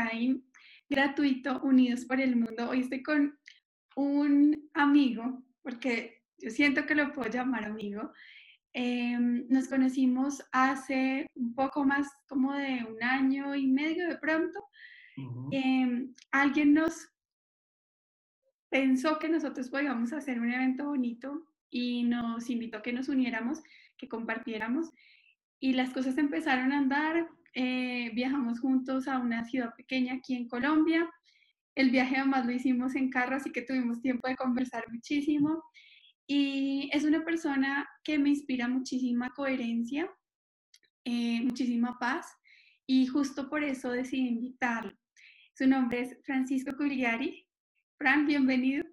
Online gratuito Unidos por el Mundo. Hoy estoy con un amigo, porque yo siento que lo puedo llamar amigo. Em, nos conocimos hace un poco más como de un año y medio de pronto. Em, alguien nos pensó que nosotros podíamos hacer un evento bonito y nos invitó a que nos uniéramos, que compartiéramos y las cosas empezaron a andar. Eh, viajamos juntos a una ciudad pequeña aquí en Colombia. El viaje además lo hicimos en carro, así que tuvimos tiempo de conversar muchísimo. Y es una persona que me inspira muchísima coherencia, eh, muchísima paz, y justo por eso decidí invitarlo. Su nombre es Francisco Cugliari. Fran, bienvenido.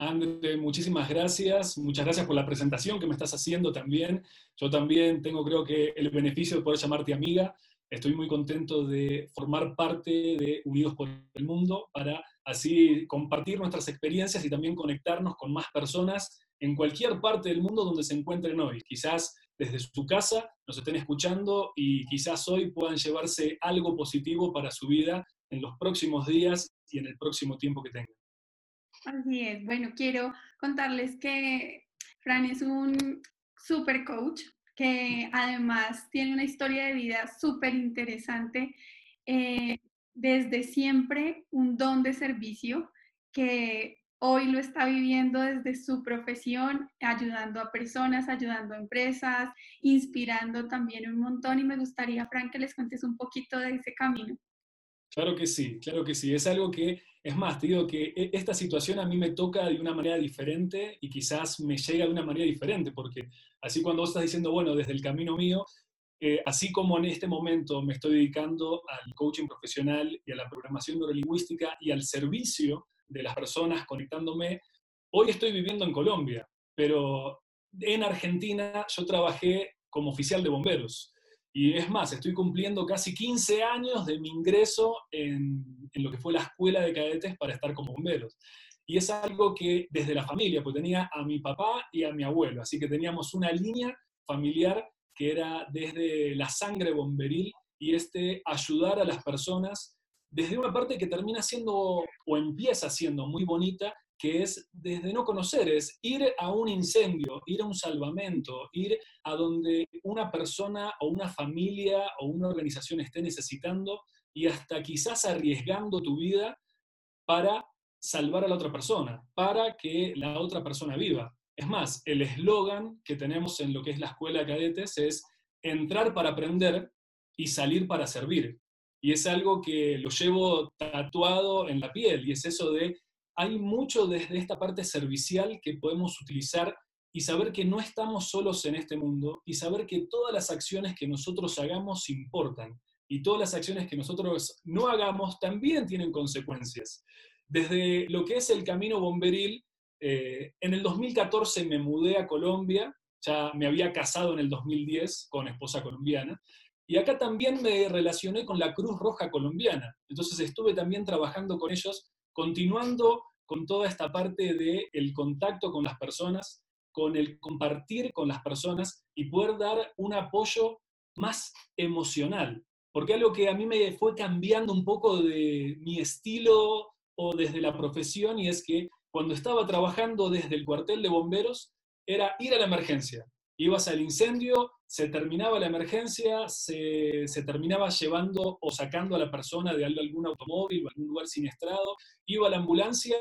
André, muchísimas gracias. Muchas gracias por la presentación que me estás haciendo también. Yo también tengo, creo que, el beneficio de poder llamarte amiga. Estoy muy contento de formar parte de Unidos por el Mundo para así compartir nuestras experiencias y también conectarnos con más personas en cualquier parte del mundo donde se encuentren hoy. Quizás desde su casa nos estén escuchando y quizás hoy puedan llevarse algo positivo para su vida en los próximos días y en el próximo tiempo que tengan. Así es. Bueno, quiero contarles que Fran es un super coach que además tiene una historia de vida súper interesante. Eh, desde siempre un don de servicio que hoy lo está viviendo desde su profesión, ayudando a personas, ayudando a empresas, inspirando también un montón. Y me gustaría, Fran, que les cuentes un poquito de ese camino. Claro que sí, claro que sí. Es algo que es más, te digo que e, esta situación a mí me toca de una manera diferente y quizás me llega de una manera diferente, porque así cuando vos estás diciendo, bueno, desde el camino mío, eh, así como en este momento me estoy dedicando al coaching profesional y a la programación neurolingüística y al servicio de las personas conectándome, hoy estoy viviendo en Colombia, pero en Argentina yo trabajé como oficial de bomberos. Y es más, estoy cumpliendo casi 15 años de mi ingreso en, lo que fue la escuela de cadetes para estar como bomberos. Y es algo que desde la familia, pues tenía a mi papá y a mi abuelo, así que teníamos una línea familiar que era desde la sangre bomberil y este ayudar a las personas desde una parte que termina siendo o empieza siendo muy bonita que es desde no conocer, es ir a un incendio, ir a un salvamento, ir a donde una persona o una familia o una organización esté necesitando y hasta quizás arriesgando tu vida para salvar a la otra persona, para que la otra persona viva. Es más, el eslogan que tenemos en lo que es la escuela de cadetes es entrar para aprender y salir para servir. Y es algo que lo llevo tatuado en la piel y es eso de hay mucho desde esta parte servicial que podemos utilizar y saber que no estamos solos en este mundo y saber que todas las acciones que nosotros hagamos importan y todas las acciones que nosotros no hagamos también tienen consecuencias. Desde lo que es el camino bomberil, eh, en el 2014 me mudé a Colombia, ya me había casado en el 2010 con esposa colombiana, y acá también me relacioné con la Cruz Roja Colombiana. Entonces estuve también trabajando con ellos continuando con toda esta parte del el contacto con las personas, con el compartir con las personas y poder dar un apoyo más emocional. Porque algo que a mí me fue cambiando un poco de mi estilo o desde la profesión y es que cuando estaba trabajando desde el cuartel de bomberos era ir a la emergencia. Ibas al incendio, se terminaba la emergencia, se, terminaba llevando o sacando a la persona de algún automóvil o algún lugar siniestrado, iba a la ambulancia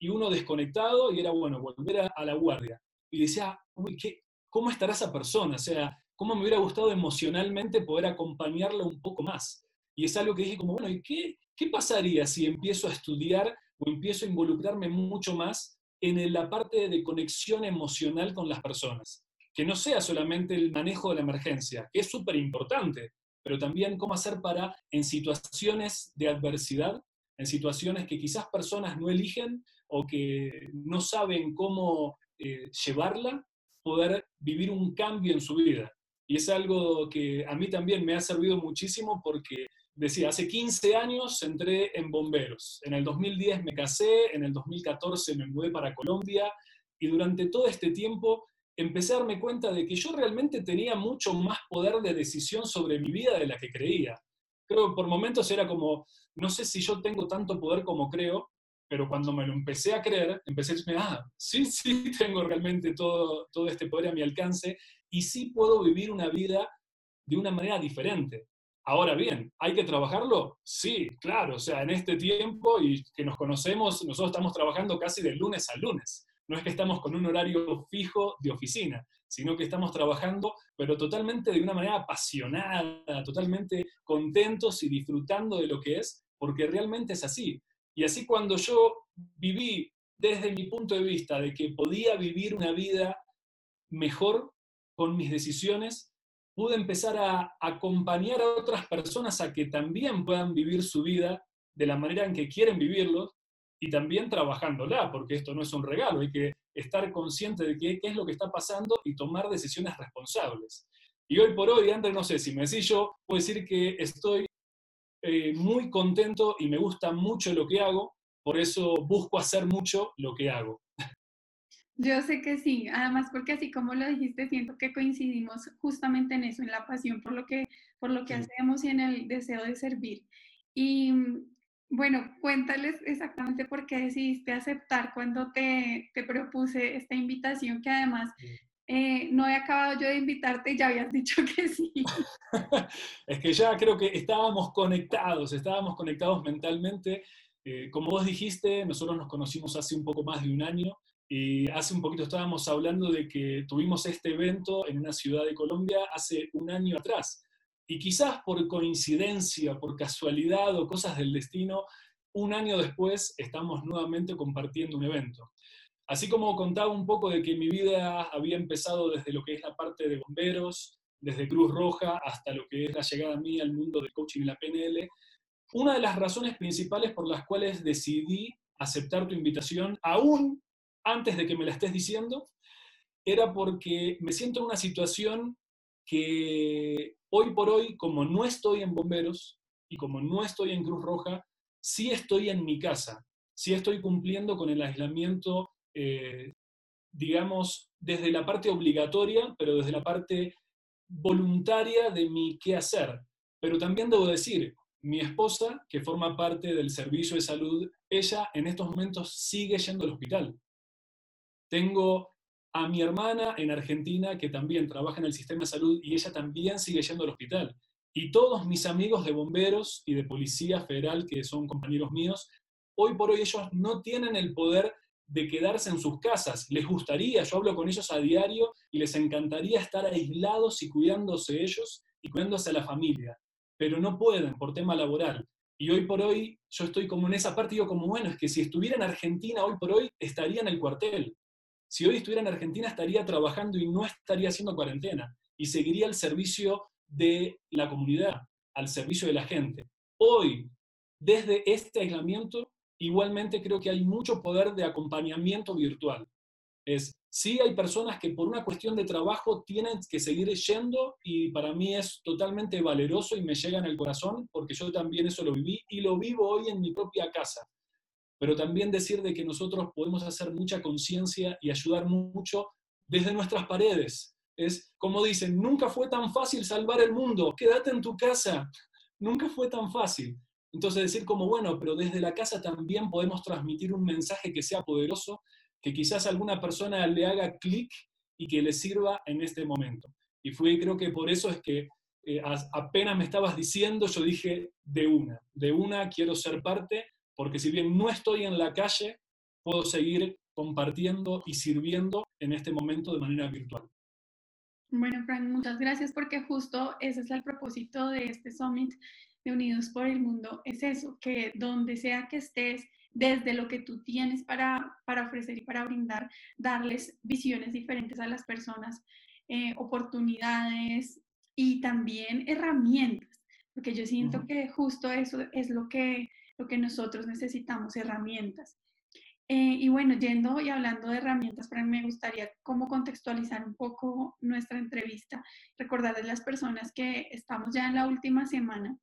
y uno desconectado y era, bueno, volver a, la guardia. Y decía, uy, ¿qué, ¿cómo estará esa persona? O sea, ¿cómo me hubiera gustado emocionalmente poder acompañarla un poco más? Y es algo que dije como, bueno, ¿y qué, qué pasaría si empiezo a estudiar o empiezo a involucrarme mucho más en la parte de conexión emocional con las personas? Que no sea solamente el manejo de la emergencia, que es súper importante, pero también cómo hacer para, en situaciones de adversidad, en situaciones que quizás personas no eligen o que no saben cómo eh, llevarla, poder vivir un cambio en su vida. Y es algo que a mí también me ha servido muchísimo porque, decía, hace 15 años entré en bomberos. En el 2010 me casé, en el 2014 me mudé para Colombia y durante todo este tiempo empecé a darme cuenta de que yo realmente tenía mucho más poder de decisión sobre mi vida de la que creía. creo que por momentos era como, no sé si yo tengo tanto poder como creo, pero cuando me lo empecé a creer, empecé a decirme, ah, sí, sí, tengo realmente todo, todo este poder a mi alcance y sí puedo vivir una vida de una manera diferente. Ahora bien, ¿hay que trabajarlo? Sí, claro, o sea, en este tiempo y que nos conocemos, nosotros estamos trabajando casi de lunes a lunes. No es que estamos con un horario fijo de oficina, sino que estamos trabajando, pero totalmente de una manera apasionada, totalmente contentos y disfrutando de lo que es, porque realmente es así. Y así cuando yo viví desde mi punto de vista de que podía vivir una vida mejor con mis decisiones, pude empezar a acompañar a otras personas a que también puedan vivir su vida de la manera en que quieren vivirlo y también trabajándola, porque esto no es un regalo, hay que estar consciente de qué, es lo que está pasando y tomar decisiones responsables. Y hoy por hoy, André, no sé si me decís yo, puedo decir que estoy eh, muy contento y me gusta mucho lo que hago, por eso busco hacer mucho lo que hago. Yo sé que sí, además porque así como lo dijiste, siento que coincidimos justamente en eso, en la pasión por lo que, por lo que hacemos y en el deseo de servir. Y bueno, cuéntales exactamente por qué decidiste aceptar cuando te, te propuse esta invitación, que además eh, no he acabado yo de invitarte y ya habías dicho que sí. es que ya creo que estábamos conectados, estábamos conectados mentalmente. Eh, como vos dijiste, nosotros nos conocimos hace un poco más de un año y hace un poquito estábamos hablando de que tuvimos este evento en una ciudad de Colombia hace un año atrás. Y quizás por coincidencia, por casualidad o cosas del destino, un año después estamos nuevamente compartiendo un evento. Así como contaba un poco de que mi vida había empezado desde lo que es la parte de bomberos, desde Cruz Roja hasta lo que es la llegada a mí al mundo del coaching y la PNL, una de las razones principales por las cuales decidí aceptar tu invitación, aún antes de que me la estés diciendo, era porque me siento en una situación que hoy por hoy, como no estoy en bomberos y como no estoy en Cruz Roja, sí estoy en mi casa, sí estoy cumpliendo con el aislamiento, eh, digamos, desde la parte obligatoria, pero desde la parte voluntaria de mi qué hacer. Pero también debo decir, mi esposa, que forma parte del servicio de salud, ella en estos momentos sigue yendo al hospital. Tengo a mi hermana en Argentina que también trabaja en el sistema de salud y ella también sigue yendo al hospital. Y todos mis amigos de bomberos y de policía federal, que son compañeros míos, hoy por hoy ellos no tienen el poder de quedarse en sus casas. Les gustaría, yo hablo con ellos a diario y les encantaría estar aislados y cuidándose ellos y cuidándose a la familia, pero no pueden por tema laboral. Y hoy por hoy yo estoy como en esa parte, digo como, bueno, es que si estuviera en Argentina hoy por hoy estaría en el cuartel, si hoy estuviera en Argentina estaría trabajando y no estaría haciendo cuarentena y seguiría al servicio de la comunidad, al servicio de la gente. Hoy, desde este aislamiento, igualmente creo que hay mucho poder de acompañamiento virtual. Es, sí hay personas que por una cuestión de trabajo tienen que seguir yendo y para mí es totalmente valeroso y me llega en el corazón porque yo también eso lo viví y lo vivo hoy en mi propia casa pero también decir de que nosotros podemos hacer mucha conciencia y ayudar mucho desde nuestras paredes. Es como dicen, nunca fue tan fácil salvar el mundo, quédate en tu casa, nunca fue tan fácil. Entonces decir como, bueno, pero desde la casa también podemos transmitir un mensaje que sea poderoso, que quizás alguna persona le haga clic y que le sirva en este momento. Y fue, creo que por eso es que eh, apenas me estabas diciendo, yo dije, de una, de una quiero ser parte porque si bien no estoy en la calle, puedo seguir compartiendo y sirviendo en este momento de manera virtual. Bueno, Frank, muchas gracias porque justo ese es el propósito de este Summit de Unidos por el Mundo, es eso, que donde sea que estés, desde lo que tú tienes para, para ofrecer y para brindar, darles visiones diferentes a las personas, eh, oportunidades y también herramientas, porque yo siento que justo eso es lo que lo que nosotros necesitamos, herramientas. Eh, y bueno, yendo y hablando de herramientas, para me gustaría como contextualizar un poco nuestra entrevista, recordarles a las personas que estamos ya en la última semana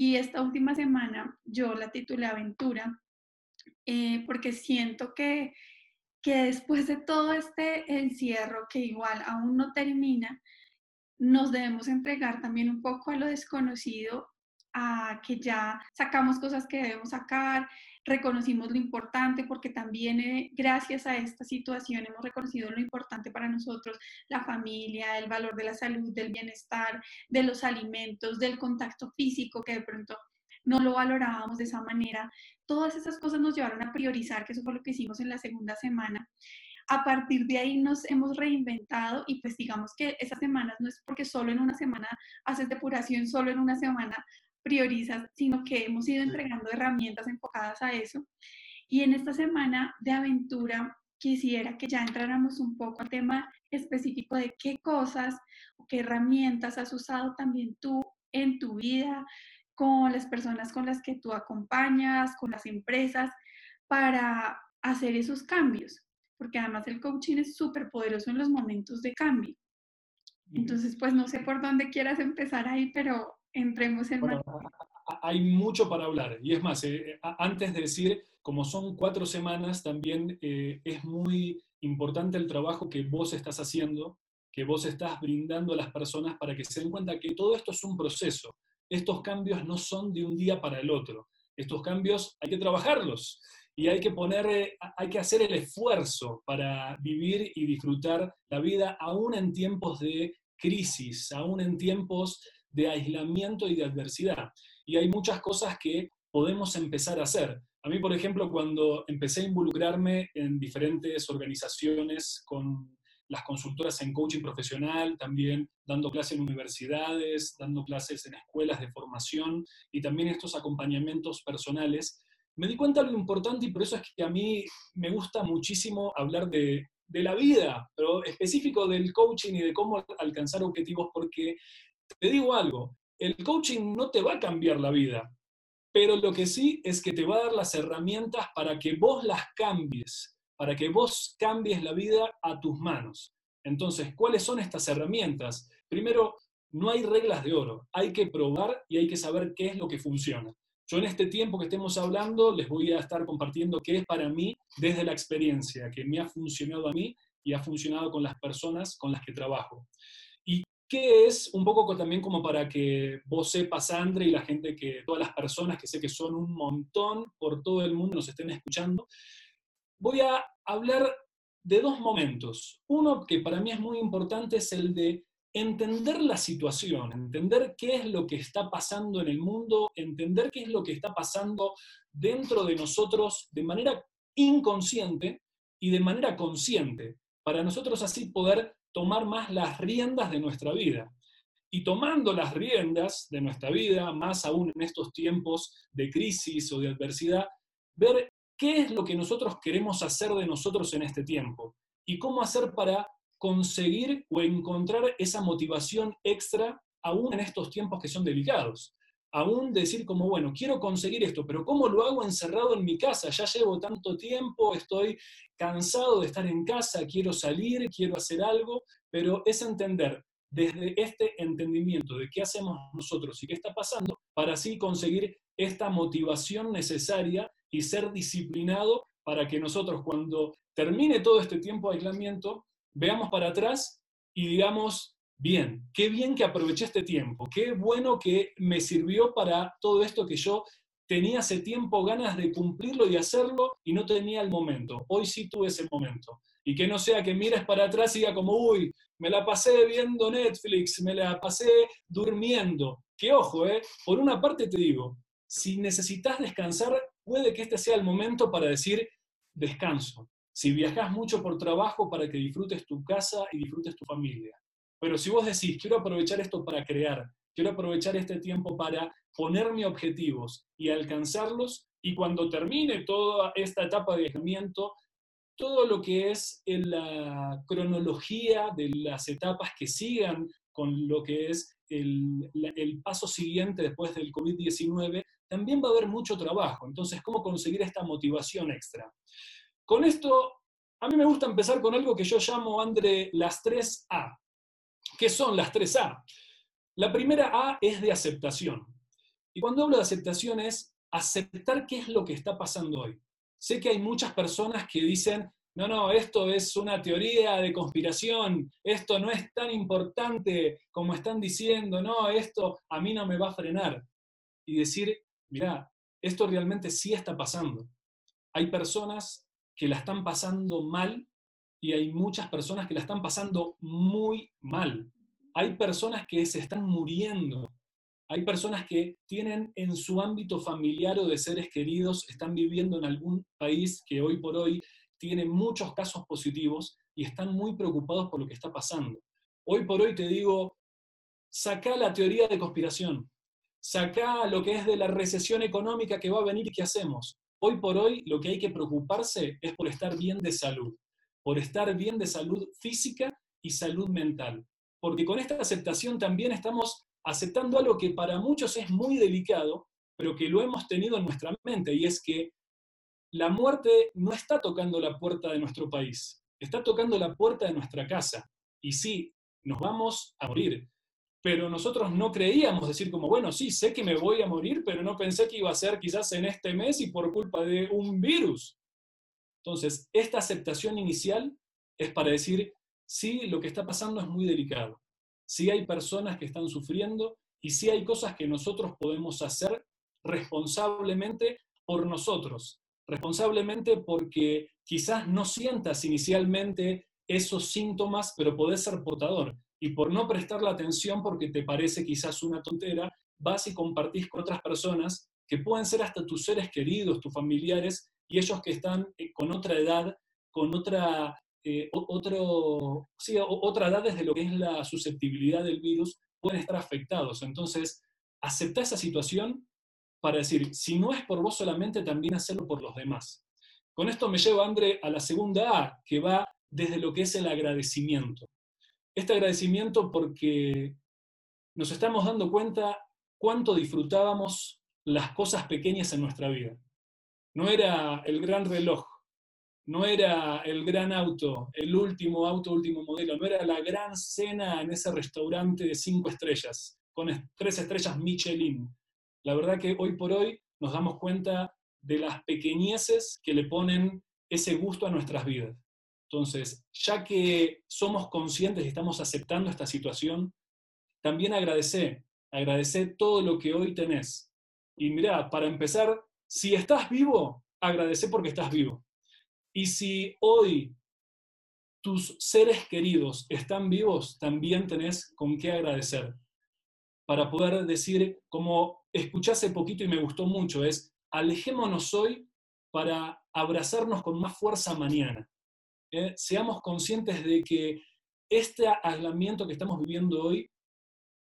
y esta última semana yo la titulé Aventura eh, porque siento que, que después de todo este encierro que igual aún no termina, nos debemos entregar también un poco a lo desconocido a que ya sacamos cosas que debemos sacar, reconocimos lo importante porque también eh, gracias a esta situación hemos reconocido lo importante para nosotros, la familia, el valor de la salud, del bienestar, de los alimentos, del contacto físico que de pronto no lo valorábamos de esa manera. Todas esas cosas nos llevaron a priorizar, que eso fue lo que hicimos en la segunda semana. A partir de ahí nos hemos reinventado y pues digamos que esas semanas no es porque solo en una semana haces depuración, solo en una semana priorizas, sino que hemos ido entregando herramientas enfocadas a eso. Y en esta semana de aventura quisiera que ya entráramos un poco al tema específico de qué cosas o qué herramientas has usado también tú en tu vida, con las personas con las que tú acompañas, con las empresas, para hacer esos cambios, porque además el coaching es súper poderoso en los momentos de cambio. Entonces, pues no sé por dónde quieras empezar ahí, pero entremos en... Bueno, hay mucho para hablar. Y es más, eh, antes de decir, como son cuatro semanas, también eh, es muy importante el trabajo que vos estás haciendo, que vos estás brindando a las personas para que se den cuenta que todo esto es un proceso. Estos cambios no son de un día para el otro. Estos cambios hay que trabajarlos y hay que poner, eh, hay que hacer el esfuerzo para vivir y disfrutar la vida aún en tiempos de crisis, aún en tiempos de aislamiento y de adversidad. Y hay muchas cosas que podemos empezar a hacer. A mí, por ejemplo, cuando empecé a involucrarme en diferentes organizaciones con las consultoras en coaching profesional, también dando clases en universidades, dando clases en escuelas de formación y también estos acompañamientos personales, me di cuenta de lo importante y por eso es que a mí me gusta muchísimo hablar de, de la vida, pero específico del coaching y de cómo alcanzar objetivos, porque te digo algo, el coaching no te va a cambiar la vida, pero lo que sí es que te va a dar las herramientas para que vos las cambies, para que vos cambies la vida a tus manos. Entonces, ¿cuáles son estas herramientas? Primero, no hay reglas de oro, hay que probar y hay que saber qué es lo que funciona. Yo en este tiempo que estemos hablando les voy a estar compartiendo qué es para mí desde la experiencia, que me ha funcionado a mí y ha funcionado con las personas con las que trabajo que es un poco también como para que vos sepas, Andre, y la gente que, todas las personas que sé que son un montón por todo el mundo nos estén escuchando, voy a hablar de dos momentos. Uno que para mí es muy importante es el de entender la situación, entender qué es lo que está pasando en el mundo, entender qué es lo que está pasando dentro de nosotros de manera inconsciente y de manera consciente, para nosotros así poder tomar más las riendas de nuestra vida. Y tomando las riendas de nuestra vida, más aún en estos tiempos de crisis o de adversidad, ver qué es lo que nosotros queremos hacer de nosotros en este tiempo y cómo hacer para conseguir o encontrar esa motivación extra aún en estos tiempos que son delicados aún decir como, bueno, quiero conseguir esto, pero ¿cómo lo hago encerrado en mi casa? Ya llevo tanto tiempo, estoy cansado de estar en casa, quiero salir, quiero hacer algo, pero es entender desde este entendimiento de qué hacemos nosotros y qué está pasando, para así conseguir esta motivación necesaria y ser disciplinado para que nosotros cuando termine todo este tiempo de aislamiento, veamos para atrás y digamos, bien, qué bien que aproveché este tiempo, qué bueno que me sirvió para todo esto que yo tenía hace tiempo ganas de cumplirlo y hacerlo y no tenía el momento. Hoy sí tuve ese momento. Y que no sea que mires para atrás y diga como, uy, me la pasé viendo Netflix, me la pasé durmiendo. Que ojo, ¿eh? por una parte te digo, si necesitas descansar, puede que este sea el momento para decir descanso. Si viajas mucho por trabajo, para que disfrutes tu casa y disfrutes tu familia. Pero si vos decís, quiero aprovechar esto para crear, quiero aprovechar este tiempo para ponerme objetivos y alcanzarlos, y cuando termine toda esta etapa de aislamiento, todo lo que es la cronología de las etapas que sigan con lo que es el, el paso siguiente después del COVID-19, también va a haber mucho trabajo. Entonces, ¿cómo conseguir esta motivación extra? Con esto, a mí me gusta empezar con algo que yo llamo, André, las tres A. ¿Qué son las tres A? La primera A es de aceptación. Y cuando hablo de aceptación es aceptar qué es lo que está pasando hoy. Sé que hay muchas personas que dicen, no, no, esto es una teoría de conspiración, esto no es tan importante como están diciendo, no, esto a mí no me va a frenar. y decir, mira, esto realmente sí está pasando. Hay personas que la están pasando mal y hay muchas personas que la están pasando muy mal. Hay personas que se están muriendo. Hay personas que tienen en su ámbito familiar o de seres queridos, están viviendo en algún país que hoy por hoy tiene muchos casos positivos y están muy preocupados por lo que está pasando. Hoy por hoy te digo, saca la teoría de conspiración, saca lo que es de la recesión económica que va a venir y qué hacemos. Hoy por hoy lo que hay que preocuparse es por estar bien de salud, por estar bien de salud física y salud mental. Porque con esta aceptación también estamos aceptando algo que para muchos es muy delicado, pero que lo hemos tenido en nuestra mente, y es que la muerte no está tocando la puerta de nuestro país, está tocando la puerta de nuestra casa. Y sí, nos vamos a morir, pero nosotros no creíamos decir como, bueno, sí, sé que me voy a morir, pero no pensé que iba a ser quizás en este mes y por culpa de un virus. Entonces, esta aceptación inicial es para decir, sí, lo que está pasando es muy delicado, sí hay personas que están sufriendo y sí hay cosas que nosotros podemos hacer responsablemente por nosotros, responsablemente porque quizás no sientas inicialmente esos síntomas, pero podés ser portador. Y por no prestar la atención porque te parece quizás una tontera, vas y compartís con otras personas que pueden ser hasta tus seres queridos, tus familiares, y ellos que están eh, con otra edad, con otra, eh, otro, sí, otra edad desde lo que es la susceptibilidad del virus, pueden estar afectados. Entonces, acepta esa situación para decir, si no es por vos solamente, también hacerlo por los demás. Con esto me lleva, André, a la segunda A, que va desde lo que es el agradecimiento este agradecimiento porque nos estamos dando cuenta cuánto disfrutábamos las cosas pequeñas en nuestra vida. No era el gran reloj, no era el gran auto, el último auto, último modelo, no era la gran cena en ese restaurante de cinco estrellas, con tres estrellas Michelin. La verdad que hoy por hoy nos damos cuenta de las pequeñeces que le ponen ese gusto a nuestras vidas. Entonces, ya que somos conscientes y estamos aceptando esta situación, también agradece, agradece todo lo que hoy tenés. Y mira, para empezar, si estás vivo, agradece porque estás vivo. Y si hoy tus seres queridos están vivos, también tenés con qué agradecer. Para poder decir, como escuché hace poquito y me gustó mucho, es alejémonos hoy para abrazarnos con más fuerza mañana. ¿eh? seamos conscientes de que este aislamiento que estamos viviendo hoy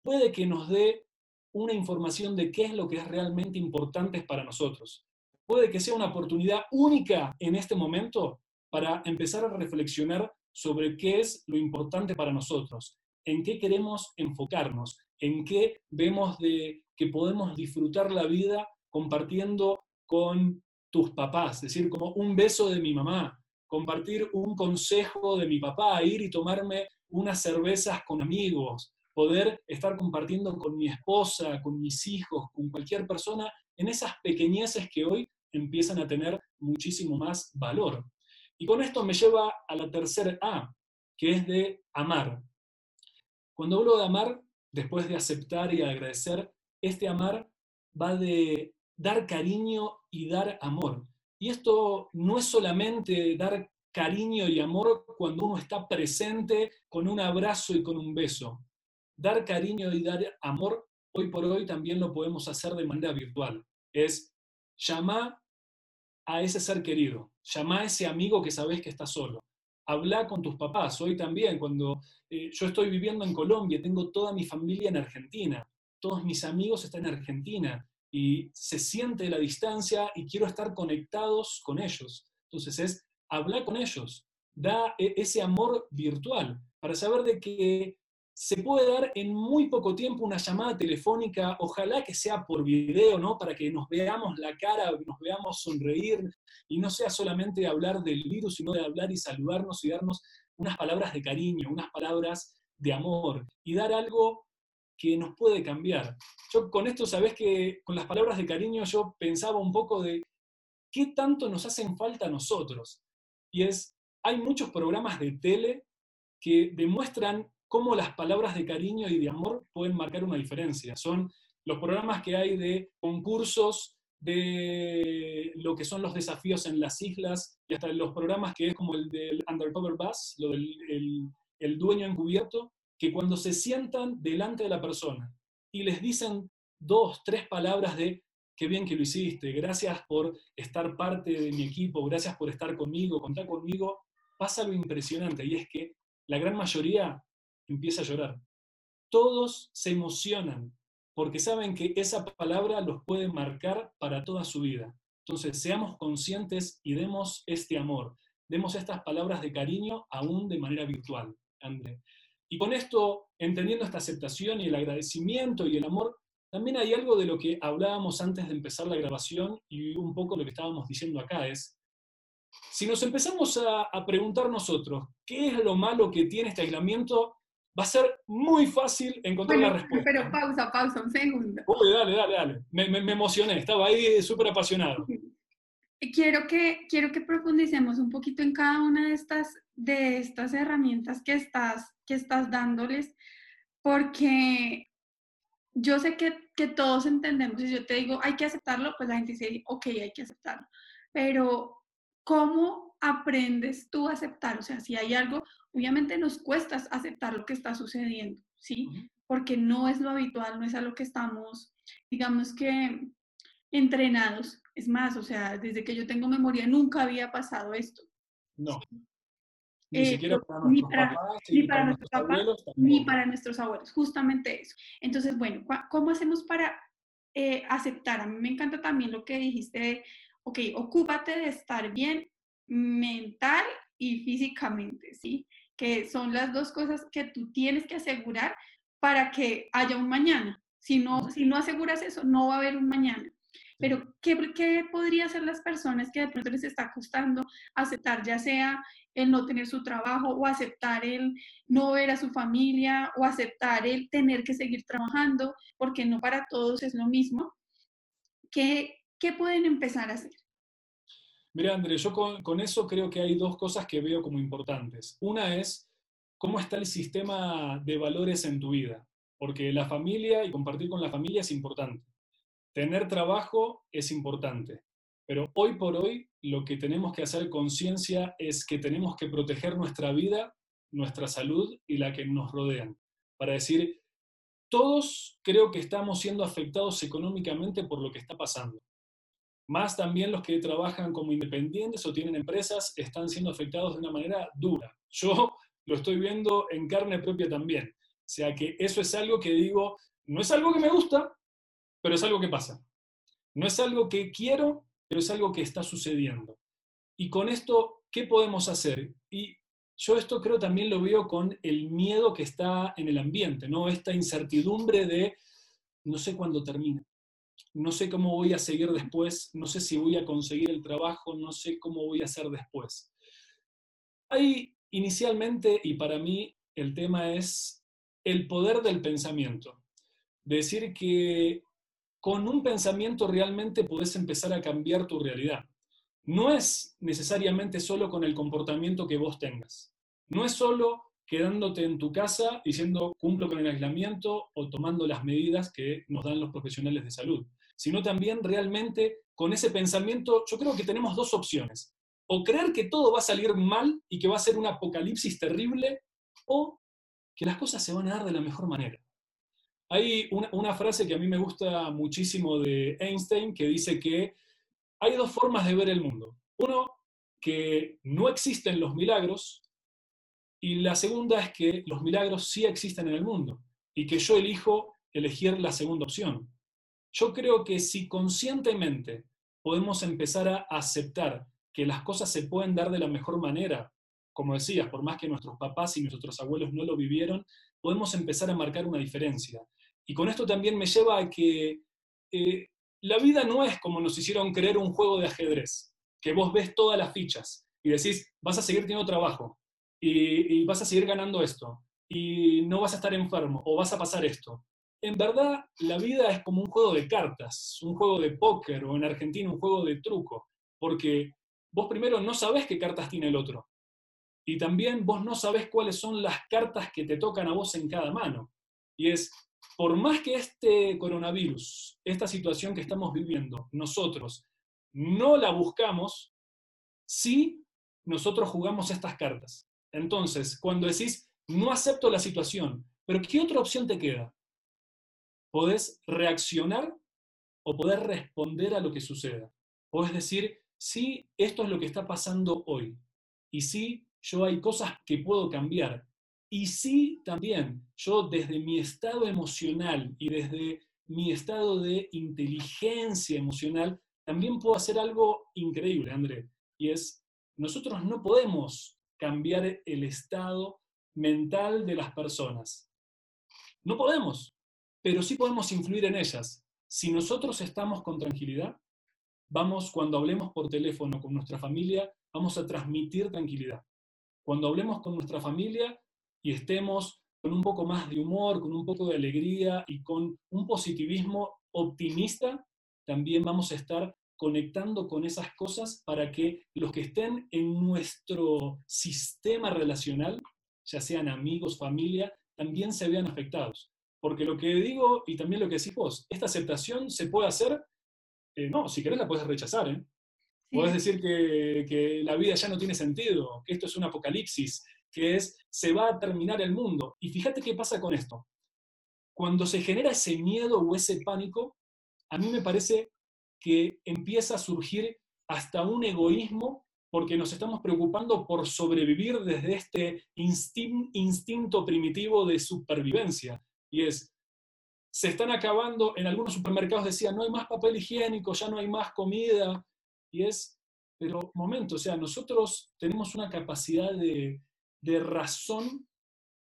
puede que nos dé una información de qué es lo que es realmente importante para nosotros. Puede que sea una oportunidad única en este momento para empezar a reflexionar sobre qué es lo importante para nosotros, en qué queremos enfocarnos, en qué vemos de que podemos disfrutar la vida compartiendo con tus papás, es decir, como un beso de mi mamá, compartir un consejo de mi papá, ir y tomarme unas cervezas con amigos, poder estar compartiendo con mi esposa, con mis hijos, con cualquier persona, en esas pequeñeces que hoy empiezan a tener muchísimo más valor. Y con esto me lleva a la tercera A, que es de amar. Cuando hablo de amar, después de aceptar y agradecer, este amar va de dar cariño y dar amor. Y esto no es solamente dar cariño y amor cuando uno está presente con un abrazo y con un beso. Dar cariño y dar amor hoy por hoy también lo podemos hacer de manera virtual. Es llamar a ese ser querido, llama a ese amigo que sabes que está solo. Habla con tus papás. Hoy también, cuando eh, yo estoy viviendo en Colombia, tengo toda mi familia en Argentina, todos mis amigos están en Argentina y se siente la distancia y quiero estar conectados con ellos. Entonces es hablar con ellos, da e, ese amor virtual para saber de que se puede dar en muy poco tiempo una llamada telefónica, ojalá que sea por video, ¿no? Para que nos veamos la cara, nos veamos sonreír y no sea solamente hablar del virus, sino de hablar y saludarnos y darnos unas palabras de cariño, unas palabras de amor y dar algo que nos puede cambiar. Yo con esto, sabes que con las palabras de cariño yo pensaba un poco de qué tanto nos hacen falta a nosotros. Y es, hay muchos programas de tele que demuestran cómo las palabras de cariño y de amor pueden marcar una diferencia. Son los programas que hay de concursos de lo que son los desafíos en las islas y hasta los programas que es como el del Undercover Bus, lo del el, dueño encubierto, que cuando se sientan delante de la persona y les dicen dos, tres palabras de qué bien que lo hiciste, gracias por estar parte de mi equipo, gracias por estar conmigo, contar conmigo, pasa algo impresionante y es que la gran mayoría empieza a llorar. Todos se emocionan porque saben que esa palabra los puede marcar para toda su vida. Entonces, seamos conscientes y demos este amor, demos estas palabras de cariño aún de manera virtual, André. Y con esto, entendiendo esta aceptación y el agradecimiento y el amor, también hay algo de lo que hablábamos antes de empezar la grabación y un poco lo que estábamos diciendo acá es, si nos empezamos a, a preguntar nosotros, ¿qué es lo malo que tiene este aislamiento? Va a ser muy fácil encontrar la respuesta. Pero pausa, pausa, un segundo. Uy, dale, dale, dale. Me, me, emocioné, estaba ahí súper apasionado. Quiero que, quiero que profundicemos un poquito en cada una de estas, de estas herramientas que estás, que estás dándoles, porque yo sé que, que todos entendemos, y yo te digo, hay que aceptarlo, pues la gente dice, ok, hay que aceptarlo, pero ¿cómo aprendes tú a aceptar? O sea, si hay algo, obviamente nos cuesta aceptar lo que está sucediendo, ¿sí? Porque no es lo habitual, no es a lo que estamos, digamos que, entrenados. Es más, o sea, desde que yo tengo memoria nunca había pasado esto. No. Ni eh, siquiera para nuestros papás, ni para, nuestros abuelos, ni para nuestros abuelos, justamente eso. Entonces, bueno, ¿cómo hacemos para eh, aceptar? A mí me encanta también lo que dijiste ok, ocúpate de estar bien mental y físicamente, ¿sí? Que son las dos cosas que tú tienes que asegurar para que haya un mañana. Si no, si no aseguras eso, no va a haber un mañana. Pero, ¿qué, ¿qué podría hacer las personas que de pronto les está costando aceptar, ya sea el no tener su trabajo o aceptar el no ver a su familia o aceptar el tener que seguir trabajando, porque no para todos es lo mismo? ¿Qué, ¿qué pueden empezar a hacer? Mira, André, yo con, eso creo que hay dos cosas que veo como importantes. Una es cómo está el sistema de valores en tu vida, porque la familia y compartir con la familia es importante. Tener trabajo es importante, pero hoy por hoy lo que tenemos que hacer conciencia es que tenemos que proteger nuestra vida, nuestra salud y la que nos rodean. Para decir, todos creo que estamos siendo afectados económicamente por lo que está pasando más también los que trabajan como independientes o tienen empresas están siendo afectados de una manera dura. Yo lo estoy viendo en carne propia también. O sea que eso es algo que digo, no es algo que me gusta, pero es algo que pasa. No es algo que quiero, pero es algo que está sucediendo. Y con esto, ¿qué podemos hacer? Y yo esto creo también lo veo con el miedo que está en el ambiente, ¿no? Esta incertidumbre de no sé cuándo termina, no sé cómo voy a seguir después, no sé si voy a conseguir el trabajo, no sé cómo voy a hacer después. Hay inicialmente, y para mí el tema es el poder del pensamiento. Decir que con un pensamiento realmente puedes empezar a cambiar tu realidad. No es necesariamente solo con el comportamiento que vos tengas. No es solo quedándote en tu casa diciendo cumplo con el aislamiento o tomando las medidas que nos dan los profesionales de salud sino también realmente con ese pensamiento, yo creo que tenemos dos opciones. O creer que todo va a salir mal y que va a ser un apocalipsis terrible, o que las cosas se van a dar de la mejor manera. Hay una, frase que a mí me gusta muchísimo de Einstein que dice que hay dos formas de ver el mundo. Uno, que no existen los milagros, y la segunda es que los milagros sí existen en el mundo y que yo elijo elegir la segunda opción. Yo creo que si conscientemente podemos empezar a aceptar que las cosas se pueden dar de la mejor manera, como decías, por más que nuestros papás y nuestros abuelos no lo vivieron, podemos empezar a marcar una diferencia. Y con esto también me lleva a que eh, la vida no es como nos hicieron creer un juego de ajedrez, que vos ves todas las fichas y decís, vas a seguir teniendo trabajo y vas a seguir ganando esto y no vas a estar enfermo o vas a pasar esto en verdad la vida es como un juego de cartas, un juego de póker o en Argentina un juego de truco, porque vos primero no sabés qué cartas tiene el otro y también vos no sabés cuáles son las cartas que te tocan a vos en cada mano. Y es, por más que este coronavirus, esta situación que estamos viviendo, nosotros no la buscamos, sí nosotros jugamos estas cartas. Entonces, cuando decís, no acepto la situación, pero ¿qué otra opción te queda? Podés reaccionar o poder responder a lo que suceda. Podés decir, sí, esto es lo que está pasando hoy. Y sí, yo hay cosas que puedo cambiar. Y sí, también, yo desde mi estado emocional y desde mi estado de inteligencia emocional, también puedo hacer algo increíble, André. Y es, nosotros no podemos cambiar el estado mental de las personas. No podemos, pero sí podemos influir en ellas. Si nosotros estamos con tranquilidad, vamos, cuando hablemos por teléfono con nuestra familia, vamos a transmitir tranquilidad. Cuando hablemos con nuestra familia y estemos con un poco más de humor, con un poco de alegría y con un positivismo optimista, también vamos a estar conectando con esas cosas para que los que estén en nuestro sistema relacional, ya sean amigos, familia, también se vean afectados. Porque lo que digo, y también lo que decís vos, esta aceptación se puede hacer, eh, no, si querés la puedes rechazar, ¿eh? Puedes decir que, que, la vida ya no tiene sentido, que esto es un apocalipsis, que es, se va a terminar el mundo. Y fíjate qué pasa con esto. Cuando se genera ese miedo o ese pánico, a mí me parece que empieza a surgir hasta un egoísmo porque nos estamos preocupando por sobrevivir desde este instinto primitivo de supervivencia. Y es, se están acabando, en algunos supermercados decían, no hay más papel higiénico, ya no hay más comida, y es, pero momento, o sea, nosotros tenemos una capacidad de, de razón,